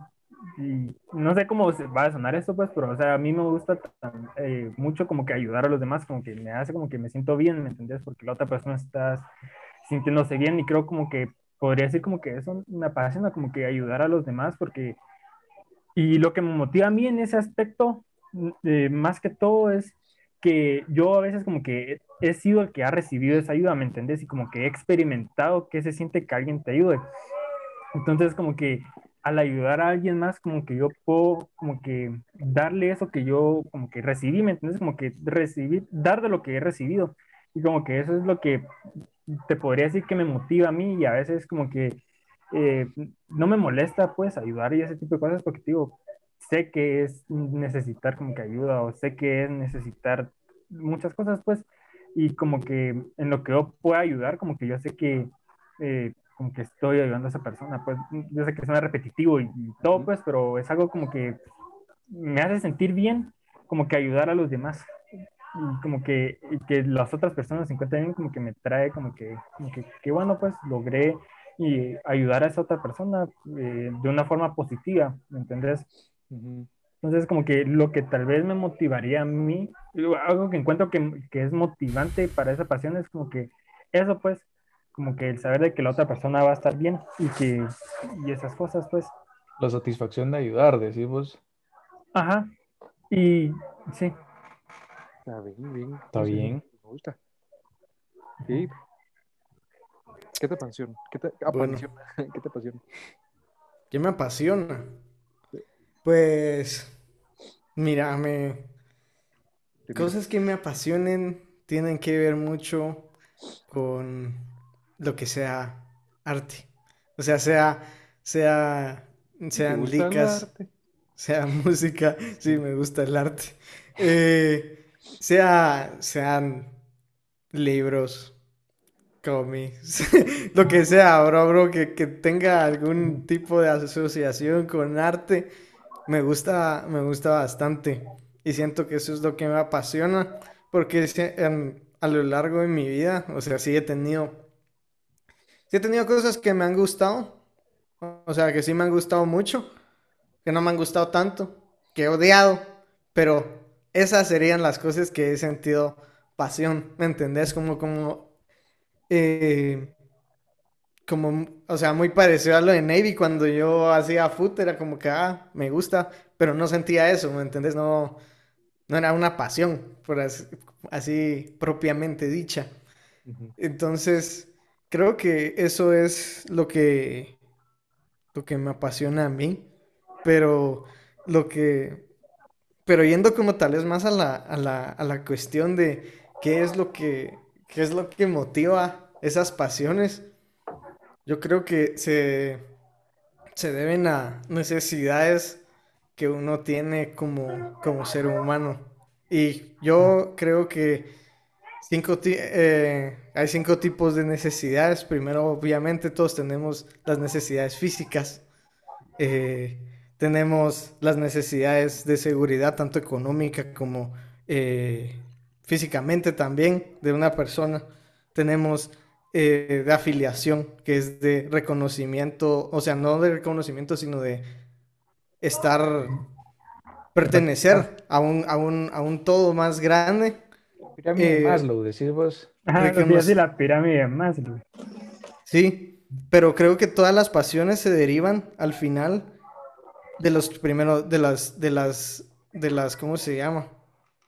no sé cómo va a sonar esto, pues, pero o sea, a mí me gusta tan- eh, mucho como que ayudar a los demás, como que me hace como que me siento bien, ¿me entendés? Porque la otra persona está sintiéndose bien y creo como que podría decir como que eso me apasiona, como que ayudar a los demás, porque y lo que me motiva a mí en ese aspecto, eh, más que todo, es que yo a veces como que he sido el que ha recibido esa ayuda, ¿me entendés? Y como que he experimentado que se siente que alguien te ayude. Entonces como que al ayudar a alguien más, como que yo puedo como que darle eso que yo como que recibí, ¿me entiendes? Como que recibir, dar de lo que he recibido. Y como que eso es lo que te podría decir que me motiva a mí y a veces como que eh, no me molesta pues ayudar y ese tipo de cosas porque digo, sé que es necesitar como que ayuda o sé que es necesitar muchas cosas pues y como que en lo que yo pueda ayudar como que yo sé que eh, como que estoy ayudando a esa persona pues yo sé que suena repetitivo y, y todo pues pero es algo como que me hace sentir bien como que ayudar a los demás y como que, y que las otras personas se encuentren bien, como que me trae como que, como que, que bueno, pues logré y ayudar a esa otra persona eh, de una forma positiva, ¿me entendés? Entonces, como que lo que tal vez me motivaría a mí, algo que encuentro que, que es motivante para esa pasión es como que eso, pues, como que el saber de que la otra persona va a estar bien y que, y esas cosas, pues, La satisfacción de ayudar, decimos. ajá, y sí, Está bien, bien. Está Sí, bien. Me gusta. Sí. ¿Qué te apasiona? ¿Qué te Bueno. apasiona? ¿Qué te apasiona? ¿Qué me apasiona? Pues, mira, me... Cosas que me apasionen tienen que ver mucho con lo que sea arte. O sea, sea, sea, ¿Te sean licas, sea música, sí, me gusta el arte. Eh, sea, sean libros, cómics, lo que sea, bro, bro, que, que tenga algún tipo de asociación con arte, me gusta, me gusta bastante. Y siento que eso es lo que me apasiona, porque en- a lo largo de mi vida, o sea, sí he tenido, sí he tenido cosas que me han gustado, o sea, que sí me han gustado mucho, que no me han gustado tanto, que he odiado, pero esas serían las cosas que he sentido pasión, ¿me entendés? Como, como, eh, como, o sea, muy parecido a lo de Navy cuando yo hacía foot, era como que, ah, me gusta, pero no sentía eso, ¿me entendés? No, no era una pasión, por así, así propiamente dicha. Entonces, creo que eso es lo que lo que me apasiona a mí, pero lo que, pero yendo como tal vez más a la, a la, a la cuestión de qué es lo que, qué es lo que motiva esas pasiones, yo creo que se, se deben a necesidades que uno tiene como, como ser humano. Y yo creo que cinco eh, hay cinco tipos de necesidades. Primero, obviamente, todos tenemos las necesidades físicas. Eh, tenemos las necesidades de seguridad, tanto económica como eh, físicamente también, de una persona. Tenemos de afiliación, que es de reconocimiento, o sea, no de reconocimiento, sino de estar, pertenecer a un, a un, a un todo más grande. Pirámide Eh, Maslow, decís vos. Ajá, de la pirámide más. güey. Sí, pero creo que todas las pasiones se derivan al final de los primeros, de las, de las, de las, ¿cómo se llama?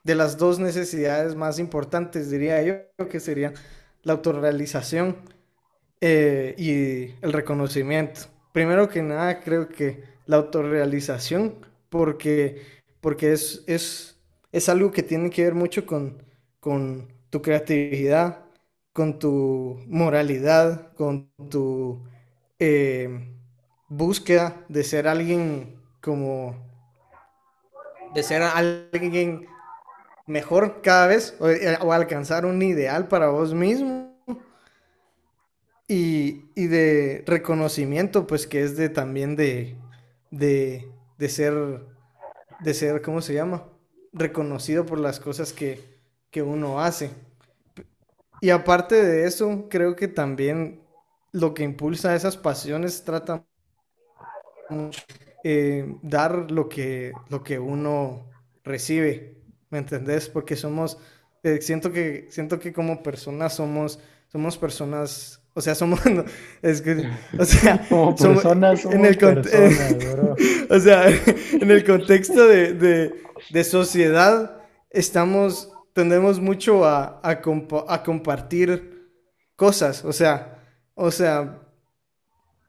De las dos necesidades más importantes, diría yo, que serían la autorrealización eh, y el reconocimiento. Primero que nada, creo que la autorrealización, porque, porque es, es, es algo que tiene que ver mucho con, con tu creatividad, con tu moralidad, con tu eh, búsqueda de ser alguien como, de ser alguien mejor cada vez o, eh, o alcanzar un ideal para vos mismo. Y, y de reconocimiento, pues que es de también de, de, de ser, de ser, ¿cómo se llama? Reconocido por las cosas que, que uno hace. Y aparte de eso, creo que también lo que impulsa esas pasiones trata mucho eh, dar lo que, lo que uno recibe, ¿me entendés? Porque somos, eh, siento que, siento que como personas somos, somos personas, o sea, somos, no, es que, o sea, Como somos- personas, en somos el cont- personas, bro. o sea, en el contexto de, de- de sociedad, estamos, tendemos mucho a, a, compa- a compartir cosas, o sea, o sea,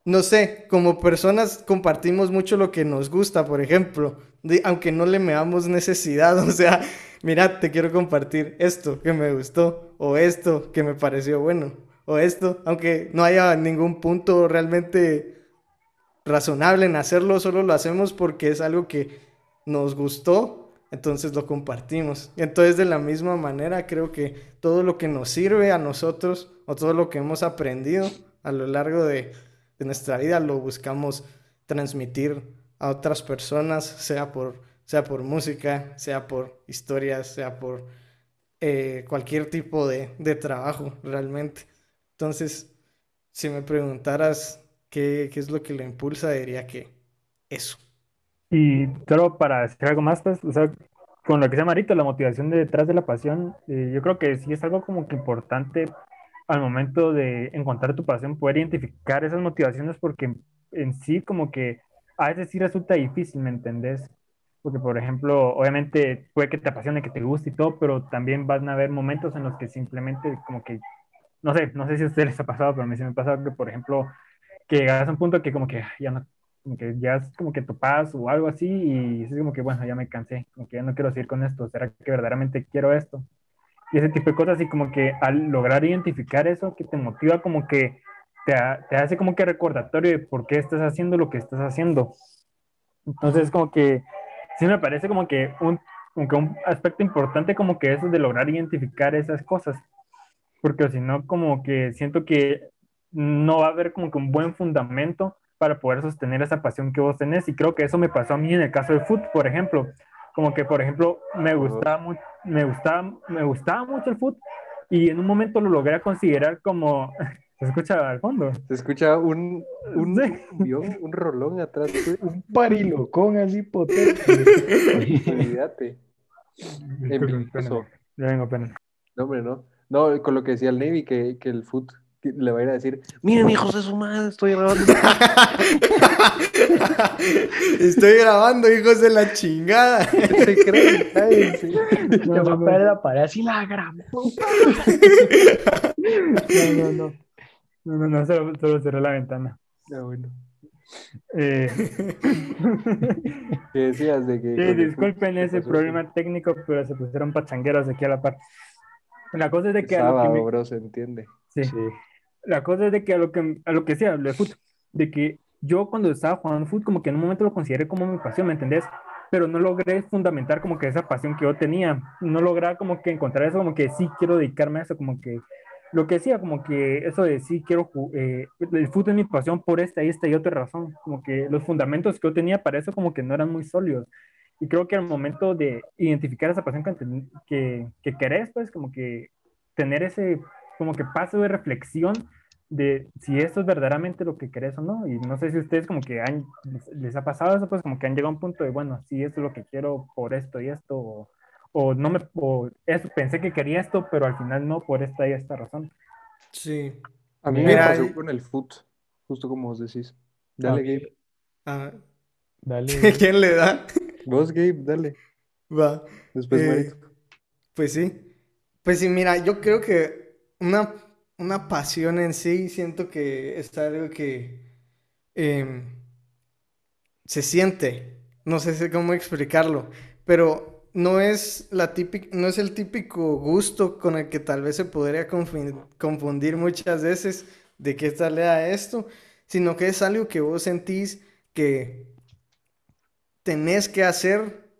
no sé, como personas compartimos mucho lo que nos gusta, por ejemplo, aunque no le veamos necesidad, o sea, mira, te quiero compartir esto que me gustó, o esto que me pareció bueno, o esto, aunque no haya ningún punto realmente razonable en hacerlo, solo lo hacemos porque es algo que nos gustó, entonces lo compartimos. Entonces de la misma manera creo que todo lo que nos sirve a nosotros o todo lo que hemos aprendido a lo largo de, de nuestra vida lo buscamos transmitir a otras personas, sea por, sea por música, sea por historias, sea por eh, cualquier tipo de, de trabajo realmente. Entonces, si me preguntaras qué, qué es lo que lo impulsa, diría que eso. Y solo para decir algo más, pues, o sea, con lo que se llama ahorita la motivación de detrás de la pasión, eh, yo creo que sí es algo como que importante al momento de encontrar tu pasión, poder identificar esas motivaciones, porque en sí como que a veces sí resulta difícil, ¿me entendés? Porque, por ejemplo, obviamente puede que te apasione, que te guste y todo, pero también van a haber momentos en los que simplemente como que, no sé, no sé si a ustedes les ha pasado, pero a mí sí me ha pasado que, por ejemplo, que llegas a un punto que como que ya no como que ya es como que topas o algo así y es como que bueno, ya me cansé, como que ya no quiero seguir con esto, ¿será que verdaderamente quiero esto? Y ese tipo de cosas y como que al lograr identificar eso que te motiva como que te, te hace como que recordatorio de por qué estás haciendo lo que estás haciendo. Entonces como que sí me parece como que un, como que un aspecto importante como que eso de lograr identificar esas cosas, porque si no como que siento que no va a haber como que un buen fundamento para poder sostener esa pasión que vos tenés. Y creo que eso me pasó a mí en el caso del fútbol, por ejemplo. Como que, por ejemplo, me gustaba, mu- me gustaba, me gustaba mucho el fútbol y en un momento lo logré considerar como... ¿Se escucha al fondo? Se escucha un, un, Sí. rolón atrás. Un parilocón así potente. Olvídate. Ya vengo apenas. No, hombre, no. No, con lo que decía el Navy, que, que el que le va a ir a decir, miren hijos de su madre, estoy grabando. Estoy grabando, hijos de la chingada. Se creen, cállense. Le va a pegar la pared así la puta. No, no, no. No, no, no, solo, solo cerré la ventana. Ah, bueno. Eh, ¿Qué decías de que... sí, el disculpen ese problema técnico, pero se pusieron pachangueros aquí a la par. La cosa es de que a lo que Sábado, me- bro, se entiende. sí. Sí. La cosa es de que a lo que, a lo que sea, lo de fútbol, de que yo cuando estaba jugando fútbol, como que en un momento lo consideré como mi pasión, ¿me entendés? Pero no logré fundamentar como que esa pasión que yo tenía, no logré como que encontrar eso, como que sí quiero dedicarme a eso, como que lo que decía, como que eso de sí quiero, eh, el fútbol es mi pasión por esta y esta y otra razón, como que los fundamentos que yo tenía para eso como que no eran muy sólidos. Y creo que al momento de identificar esa pasión que, que, que querés, pues como que tener ese como que paso de reflexión de si esto es verdaderamente lo que querés o no. Y no sé si ustedes como que han, les, ha pasado eso, pues como que han llegado a un punto de, bueno, sí, esto es lo que quiero por esto y esto, o, o no me, o eso, pensé que quería esto, pero al final no por esta y esta razón. Sí. A mí Mira, me pasó y- con el foot, justo como vos decís. Dale, A mí- Gabe. Ah, Dale. ¿Quién le da? Vos, Gabe, dale. Va. Después, Eh, Marito. Pues sí. Pues sí, mira, yo creo que una, una pasión en sí, siento que es algo que em, se siente. No sé cómo explicarlo, pero no es la típica, no es el típico gusto con el que tal vez se podría confundir muchas veces de qué tal era esto, sino que es algo que vos sentís que tenés que hacer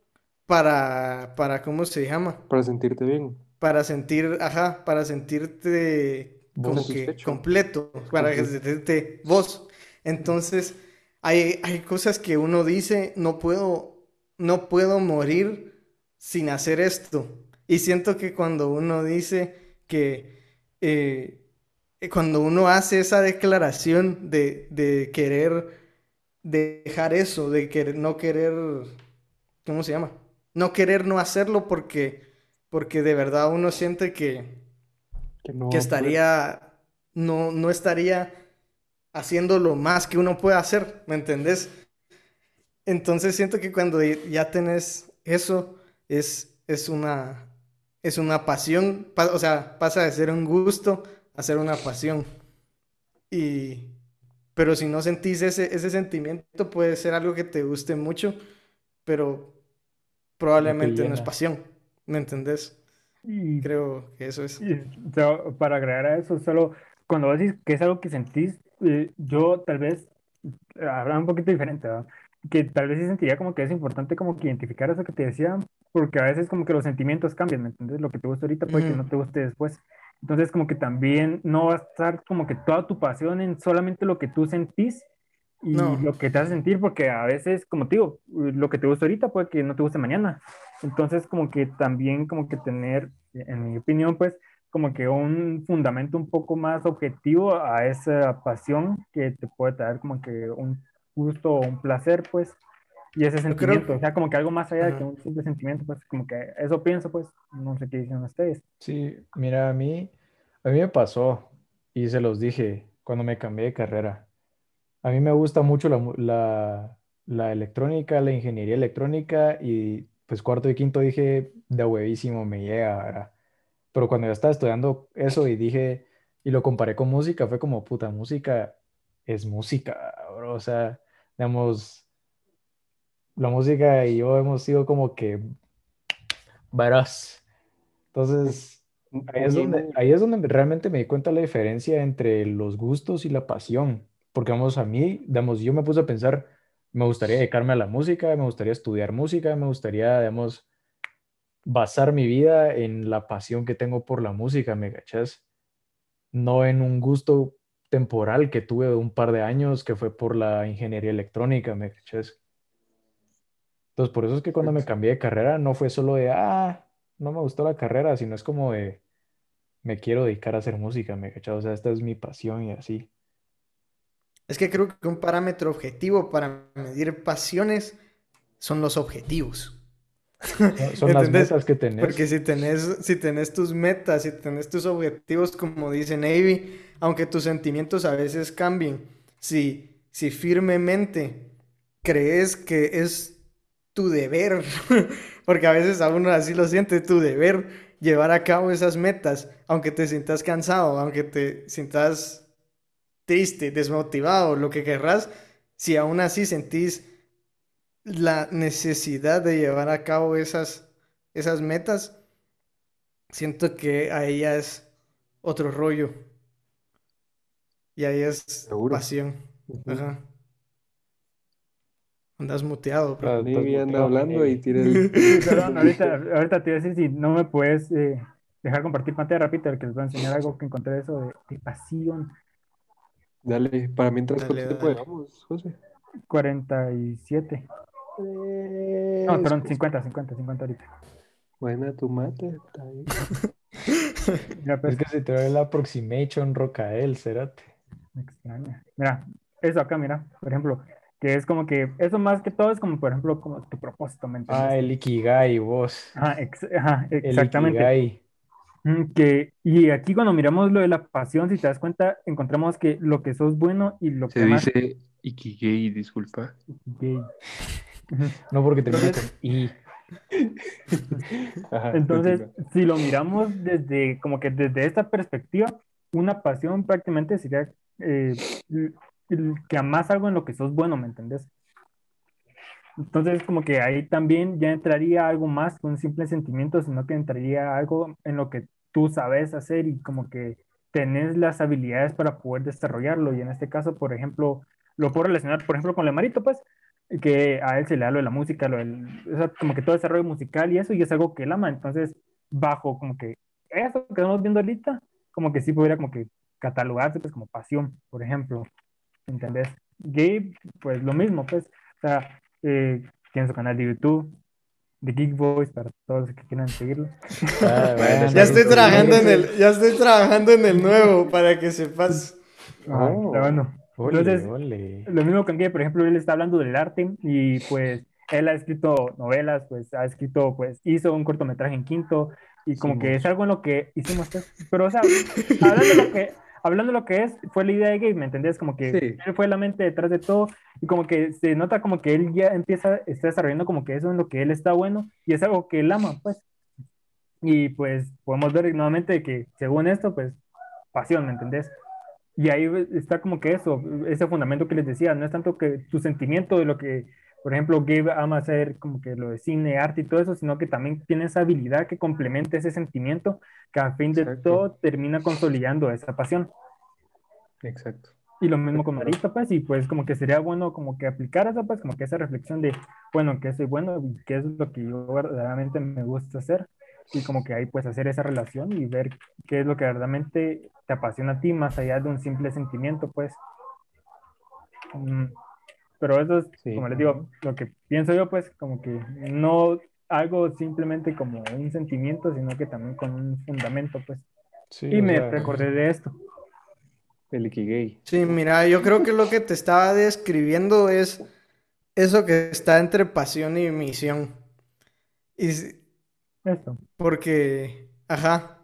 para, para, ¿cómo se llama? Para sentirte bien. Para sentir, ajá, para sentirte como que completo, para sentirte vos. Entonces, hay, hay cosas que uno dice, no puedo, no puedo morir sin hacer esto. Y siento que cuando uno dice que, eh, cuando uno hace esa declaración de, de querer dejar eso, de querer, no querer, ¿cómo se llama? No querer no hacerlo porque, porque de verdad uno siente que, Que no que estaría, no, no estaría haciendo lo más que uno puede hacer, ¿me entendés? Entonces siento que cuando ya tenés eso, es, es una, es una pasión, pa- o sea, pasa de ser un gusto a ser una pasión. Y, pero si no sentís ese, ese sentimiento, puede ser algo que te guste mucho, pero probablemente no es pasión, ¿me entendés? Y Creo que eso es. Y, o sea, para agregar a eso, solo cuando vos decís que es algo que sentís, eh, yo tal vez eh, habrá un poquito diferente, ¿verdad? Que tal vez sí sentiría como que es importante como que identificar eso que te decía, porque a veces como que los sentimientos cambian, ¿me entiendes? Lo que te gusta ahorita puede que Ujú. no te guste después. Entonces como que también no va a estar como que toda tu pasión en solamente lo que tú sentís y No. lo que te hace sentir, porque a veces, como te digo, lo que te gusta ahorita puede que no te guste mañana. Entonces, como que también, como que tener, en mi opinión, pues, como que un fundamento un poco más objetivo a esa pasión que te puede traer como que un gusto o un placer, pues, y ese creo sentimiento, que- o sea, como que algo más allá de que un simple sentimiento, pues, como que eso pienso, pues, no sé qué dicen ustedes. Sí, mira, a mí, a mí me pasó y se los dije cuando me cambié de carrera. A mí me gusta mucho la, la, la electrónica, la ingeniería electrónica y pues cuarto y quinto dije, de huevísimo me llega, ¿verdad? Pero cuando yo estaba estudiando eso y dije, y lo comparé con música, fue como, puta, música es música, bro. O sea, digamos, la música y yo hemos sido como que varas. Entonces, ahí es donde, ahí es donde realmente me di cuenta la diferencia entre los gustos y la pasión. Porque, vamos, a mí, digamos, yo me puse a pensar, me gustaría dedicarme a la música, me gustaría estudiar música, me gustaría, digamos, basar mi vida en la pasión que tengo por la música, ¿me cachas? No en un gusto temporal que tuve de un par de años que fue por la ingeniería electrónica, ¿me cachas? Entonces, por eso es que cuando me cambié de carrera no fue solo de, ah, no me gustó la carrera, sino es como de, me quiero dedicar a hacer música, ¿me cachas? O sea, esta es mi pasión y así. Es que creo que un parámetro objetivo para medir pasiones son los objetivos. Son, las metas que tenés. Porque si tenés, si tenés tus metas, si tenés tus objetivos, como dice Navy, aunque tus sentimientos a veces cambien, si, si firmemente crees que es tu deber, porque a veces a uno así lo siente, tu deber llevar a cabo esas metas, aunque te sientas cansado, aunque te sientas triste, desmotivado, lo que querrás, si aún así sentís la necesidad de llevar a cabo esas, esas metas, siento que ahí ya es otro rollo. Y ahí es Seguro. pasión. Ajá. Andas muteado, bro. Para mí anda muteado, hablando y tira el... Sí, perdón, ahorita, ahorita te voy a decir si no me puedes eh, dejar compartir pantalla rápida, que les voy a enseñar algo que encontré de eso de, de pasión. Dale, para mientras Dale, ¿cuánto tiempo llevamos, José? 47. No, perdón, 50, 50, 50 ahorita. Buena tu mate. está bien. Mira, pues, Es que se te ve el approximation Rocael, cerate. me extraña. Mira, eso acá, mira, por ejemplo, que es como que, eso más que todo es como, por ejemplo, como tu propósito, ¿me entiendes? Ah, el Ikigai, vos. Ajá, ex- ajá, El exactamente. Ikigai. Mm, Que, y aquí cuando miramos lo de la pasión, si te das cuenta, encontramos que lo que sos bueno y lo Se que más dice Ikigei, disculpa. gay. Ujú. No porque termina Entonces- con I. Ajá, Entonces, continúa. si lo miramos desde, como que desde esta perspectiva, una pasión prácticamente sería eh, que amas algo en lo que sos bueno, ¿me entendés? Entonces, como que ahí también ya entraría algo más que un simple sentimiento, sino que entraría algo en lo que tú sabes hacer y como que tenés las habilidades para poder desarrollarlo. Y en este caso, por ejemplo, lo puedo relacionar, por ejemplo, con Lemarito, pues, que a él se le da lo de la música, lo del, o sea, como que todo desarrollo musical y eso, y es algo que él ama. Entonces, bajo como que eso que estamos viendo ahorita, como que sí podría como que catalogarse pues como pasión, por ejemplo. ¿Entendés? Gabe, pues lo mismo, pues, o sea, eh, tiene su canal de YouTube, de Geek Boys, para todos los que quieran seguirlo. Ah, bueno, Ya estoy sí, trabajando sí. en el, ya estoy trabajando en el nuevo para que sepas. Ajá, Oh. bueno. Ole, Entonces, ole. Lo mismo con que, por ejemplo, él está hablando del arte y pues él ha escrito novelas, pues ha escrito, pues hizo un cortometraje en quinto y como que es algo en lo que hicimos, pero o sea, hablando de lo que, hablando de lo que es, fue la idea de Gabe, ¿me entendés? Como que Sí. él fue la mente detrás de todo y como que se nota como que él ya empieza, está desarrollando como que eso en lo que él está bueno y es algo que él ama, pues. Y pues podemos ver nuevamente que según esto, pues, pasión, ¿me entendés? Y ahí está como que eso, ese fundamento que les decía, no es tanto que tu sentimiento de lo que, por ejemplo, Gabe ama hacer, como que lo de cine, arte y todo eso, sino que también tiene esa habilidad que complementa ese sentimiento, que a fin de Exacto. todo termina consolidando esa pasión. Exacto. Y lo mismo con Marita, pues, y pues como que sería bueno como que aplicar eso, pues, como que esa reflexión de, bueno, qué soy bueno y qué es lo que yo verdaderamente me gusta hacer, y como que ahí pues hacer esa relación y ver qué es lo que verdaderamente te apasiona a ti, más allá de un simple sentimiento, pues. Mm, Pero eso es, Sí. como les digo, lo que pienso yo, pues, como que no algo simplemente como un sentimiento, sino que también con un fundamento, pues. Sí, Y me sea, recordé de esto. El Ikigei. Sí, mira, yo creo que lo que te estaba describiendo es eso que está entre pasión y misión. Y Esto. porque, ajá.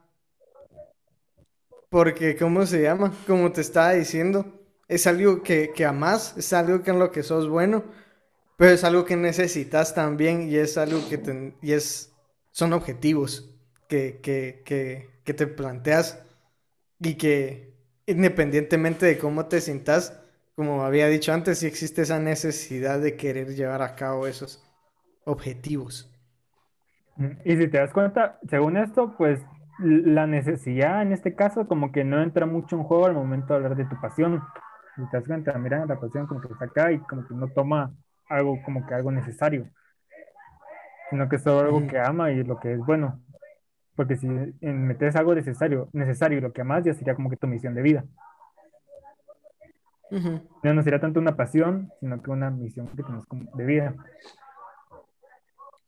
Porque, ¿cómo se llama? Como te estaba diciendo, es algo que, que amas, es algo que en lo que sos bueno, pero es algo que necesitas también y es algo que y es, son objetivos que, que, que, que te planteas y que independientemente de cómo te sientas, como había dicho antes, sí existe esa necesidad de querer llevar a cabo esos objetivos. Y si te das cuenta, según esto, pues la necesidad en este caso como que no entra mucho en juego al momento de hablar de tu pasión. Si te das cuenta, mira, la pasión como que está acá y como que no toma algo como que algo necesario, sino que es solo algo que ama y lo que es bueno. Porque si metes algo necesario, necesario y lo que amas, ya sería como que tu misión de vida. Ujú. Ya no sería tanto una pasión, sino que una misión que tienes como de vida.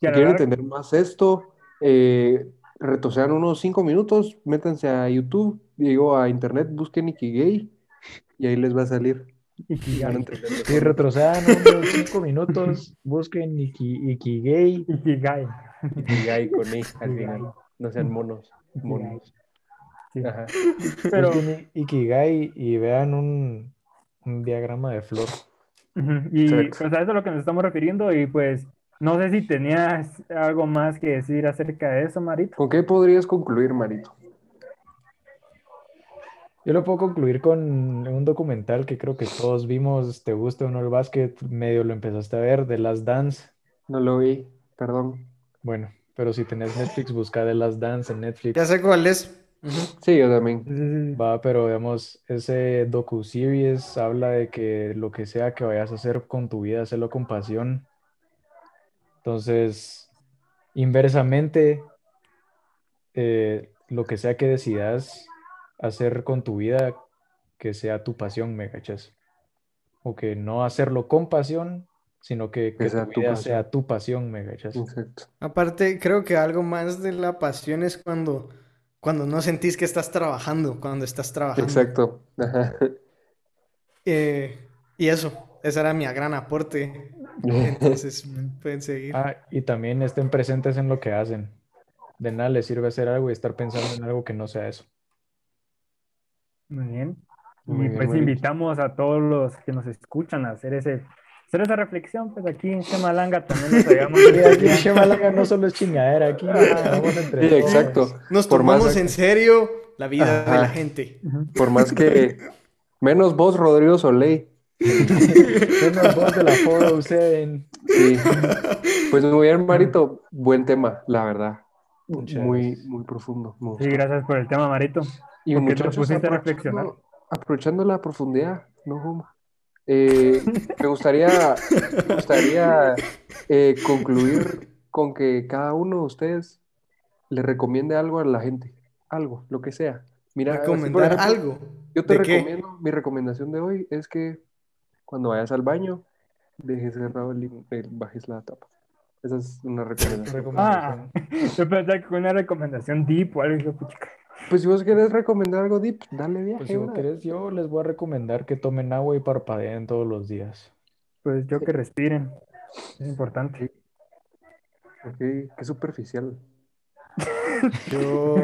Y Si quieren entender más esto, eh, retrocedan unos cinco minutos, métanse a YouTube, digo a internet, busquen Ikigei y ahí les va a salir. y van a retrocedan unos cinco minutos, busquen Iki, Ikigay. Ikigai. Ikigei con E al Ikigai. final. No sean monos. Ikigai. Monos. Sí. Ajá. Pero, Busquen Ikigai y vean un, un diagrama de flor. Y Exacto. pues a eso es a lo que nos estamos refiriendo y pues no sé si tenías algo más que decir acerca de eso, Marito. ¿Con qué podrías concluir, Marito? Yo lo puedo concluir con un documental que creo que todos vimos, te gusta o no el básquet, medio lo empezaste a ver, The Last Dance. No lo vi, perdón. Bueno, pero si tenés Netflix, busca The Last Dance en Netflix. Ya sé cuál es. Sí, yo también. Va, pero digamos, ese docu-series habla de que lo que sea que vayas a hacer con tu vida, hacerlo con pasión. Entonces, inversamente, eh, lo que sea que decidas hacer con tu vida, que sea tu pasión, ¿me cachas? O que no hacerlo con pasión, sino que, Que que sea tu tu vida pasión. sea tu pasión, ¿me cachas? Exacto. Aparte, creo que algo más de la pasión es cuando, cuando no sentís que estás trabajando, cuando estás trabajando. Exacto. Ajá. Eh, y eso, ese era mi gran aporte. Entonces, pueden seguir. Ah, y también estén presentes en lo que hacen. De nada les sirve hacer algo y estar pensando en algo que no sea eso. Muy bien. Muy Y bien, pues invitamos a todos los que nos escuchan a hacer ese, hacer esa reflexión, pues aquí en Chemalanga también nos hagamos aquí en Chemalanga no solo es chingadera, aquí vamos entre Sí, exacto. Nos por más- tomamos en serio la vida de la gente. Por más que. Menos vos, Rodrigo Soleil. Menos voz de la 407. Sí. Pues muy bien, Marito. Buen tema, la verdad. Muchas Muy, gracias. muy profundo. Sí, gracias por el tema, Marito. Y porque muchachos, pusiste a aprovechando- reflexionar. Aprovechando la profundidad, no Juma. Eh, me gustaría, me gustaría eh, concluir con que cada uno de ustedes le recomiende algo a la gente. Algo, lo que sea. Mira, Recomendar ejemplo, algo. Yo te ¿De qué? recomiendo, mi recomendación de hoy es que cuando vayas al baño, dejes cerrado el, el- bajes la tapa. Esa es una recomendación. Ah, yo pensaba que con una recomendación deep o algo. Pues si vos querés recomendar algo deep, dale viaje. Pues si vos querés, yo les voy a recomendar que tomen agua y parpadeen todos los días. Pues yo que respiren. Es importante. Ok, qué superficial. Yo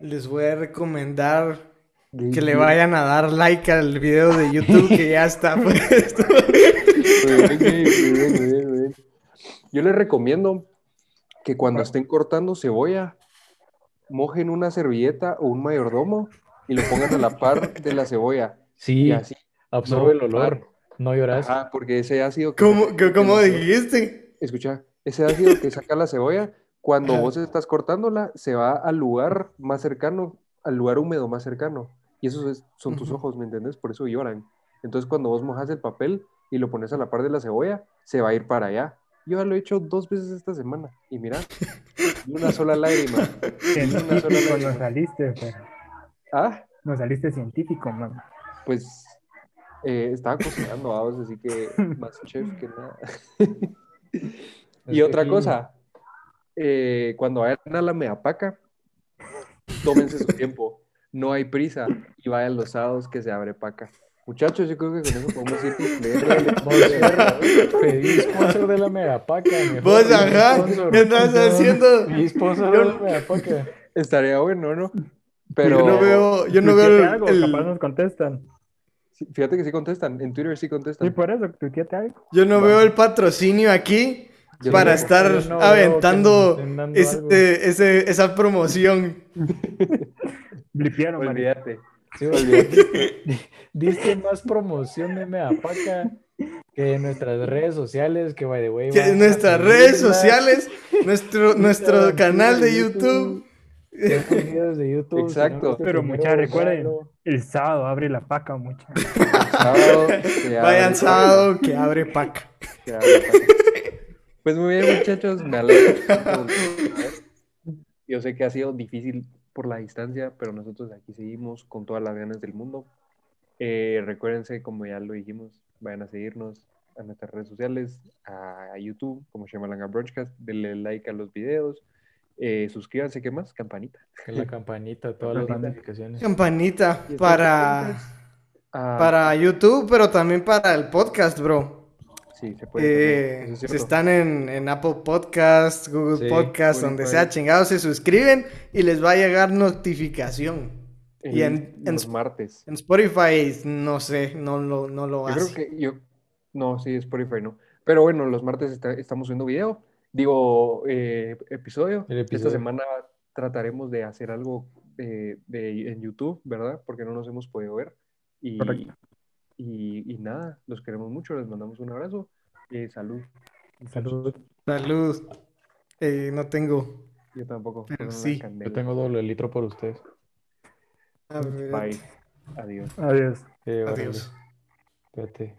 les voy a recomendar que le vayan a dar like al video de YouTube que ya está puesto. Muy bien, muy bien, muy bien. Yo les recomiendo que cuando estén cortando cebolla, mojen una servilleta o un mayordomo y lo pongan a la par de la cebolla. Sí, Y así. absorbe no el olor, par. no lloras. Ajá, porque ese ácido que ¿Cómo, que- cómo dijiste? Escucha, ese ácido que saca la cebolla, cuando vos estás cortándola, se va al lugar más cercano, al lugar húmedo más cercano. Y esos es- son tus ojos, ¿me entendés? Por eso lloran. Entonces, cuando vos mojas el papel y lo pones a la par de la cebolla, se va a ir para allá. Yo ya lo he hecho dos veces esta semana. Y mira, una sola lágrima. Científico sola lágrima. nos saliste, pero Ah, nos saliste científico, man. pues eh, estaba cocinando, vamos, así que más chef que nada. Y otra cosa, eh, cuando vayan a la meapaca, tómense su tiempo, no hay prisa y vayan los sábados que se abre paca. Muchachos, yo creo que con eso podemos ir pedí sponsor de la Megapaca. Vos, ajá. ¿qué andas haciendo? Pedí sponsor de la Megapaca. Estaría bueno, ¿no? Pero Yo no veo, yo no veo el, capaz nos contestan. sí, fíjate que sí contestan, en Twitter sí Sí, contestan. por eso, tuiteate algo. yo no veo el patrocinio aquí Yo para no- estar aventando este, ese, esa promoción. Blipearon, man. Olvídate. Sí, diste, más promoción de Megapaca que en nuestras redes sociales, que by the way. Que en nuestras redes sociales, nuestro, nuestro canal de YouTube. tengan videos de YouTube. si no, Exacto. Pero muchachos, recuerden, el sábado abre la paca, muchachos. Sábado, Vayan paca. sábado que paca. Abre paca. Pues muy bien, muchachos, me alegro. Yo sé que ha sido difícil por la distancia, pero nosotros aquí seguimos con todas las ganas del mundo. Eh, recuérdense, como ya lo dijimos, vayan a seguirnos a nuestras redes sociales, a, a YouTube, como Shamalanga Broadcast, denle like a los videos, eh, suscríbanse, ¿qué más? Campanita. La campanita, todas las Campanita. notificaciones. Campanita para, para YouTube, pero también para el podcast, bro. Sí, se puede. Eh, también, es están en, en Apple Podcast, Google Sí, Podcast, donde sea chingado, se suscriben y les va a llegar notificación. y en- en los martes. En Spotify, no sé, no lo, no lo Yo hace. creo que yo. No, sí, Spotify no. Pero bueno, los martes está- estamos subiendo video. Digo, eh, episodio. Esta semana trataremos de hacer algo de, de- en YouTube, ¿verdad? Porque no nos hemos podido ver. Y, Correcto. Y, y nada, los queremos mucho, les mandamos un abrazo. Eh, salud. Salud. Salud. Eh, no tengo. Yo tampoco. Pero sí, yo tengo doble litro por ustedes. Bye. Adiós. Adiós. Eh, Adiós. Espérate.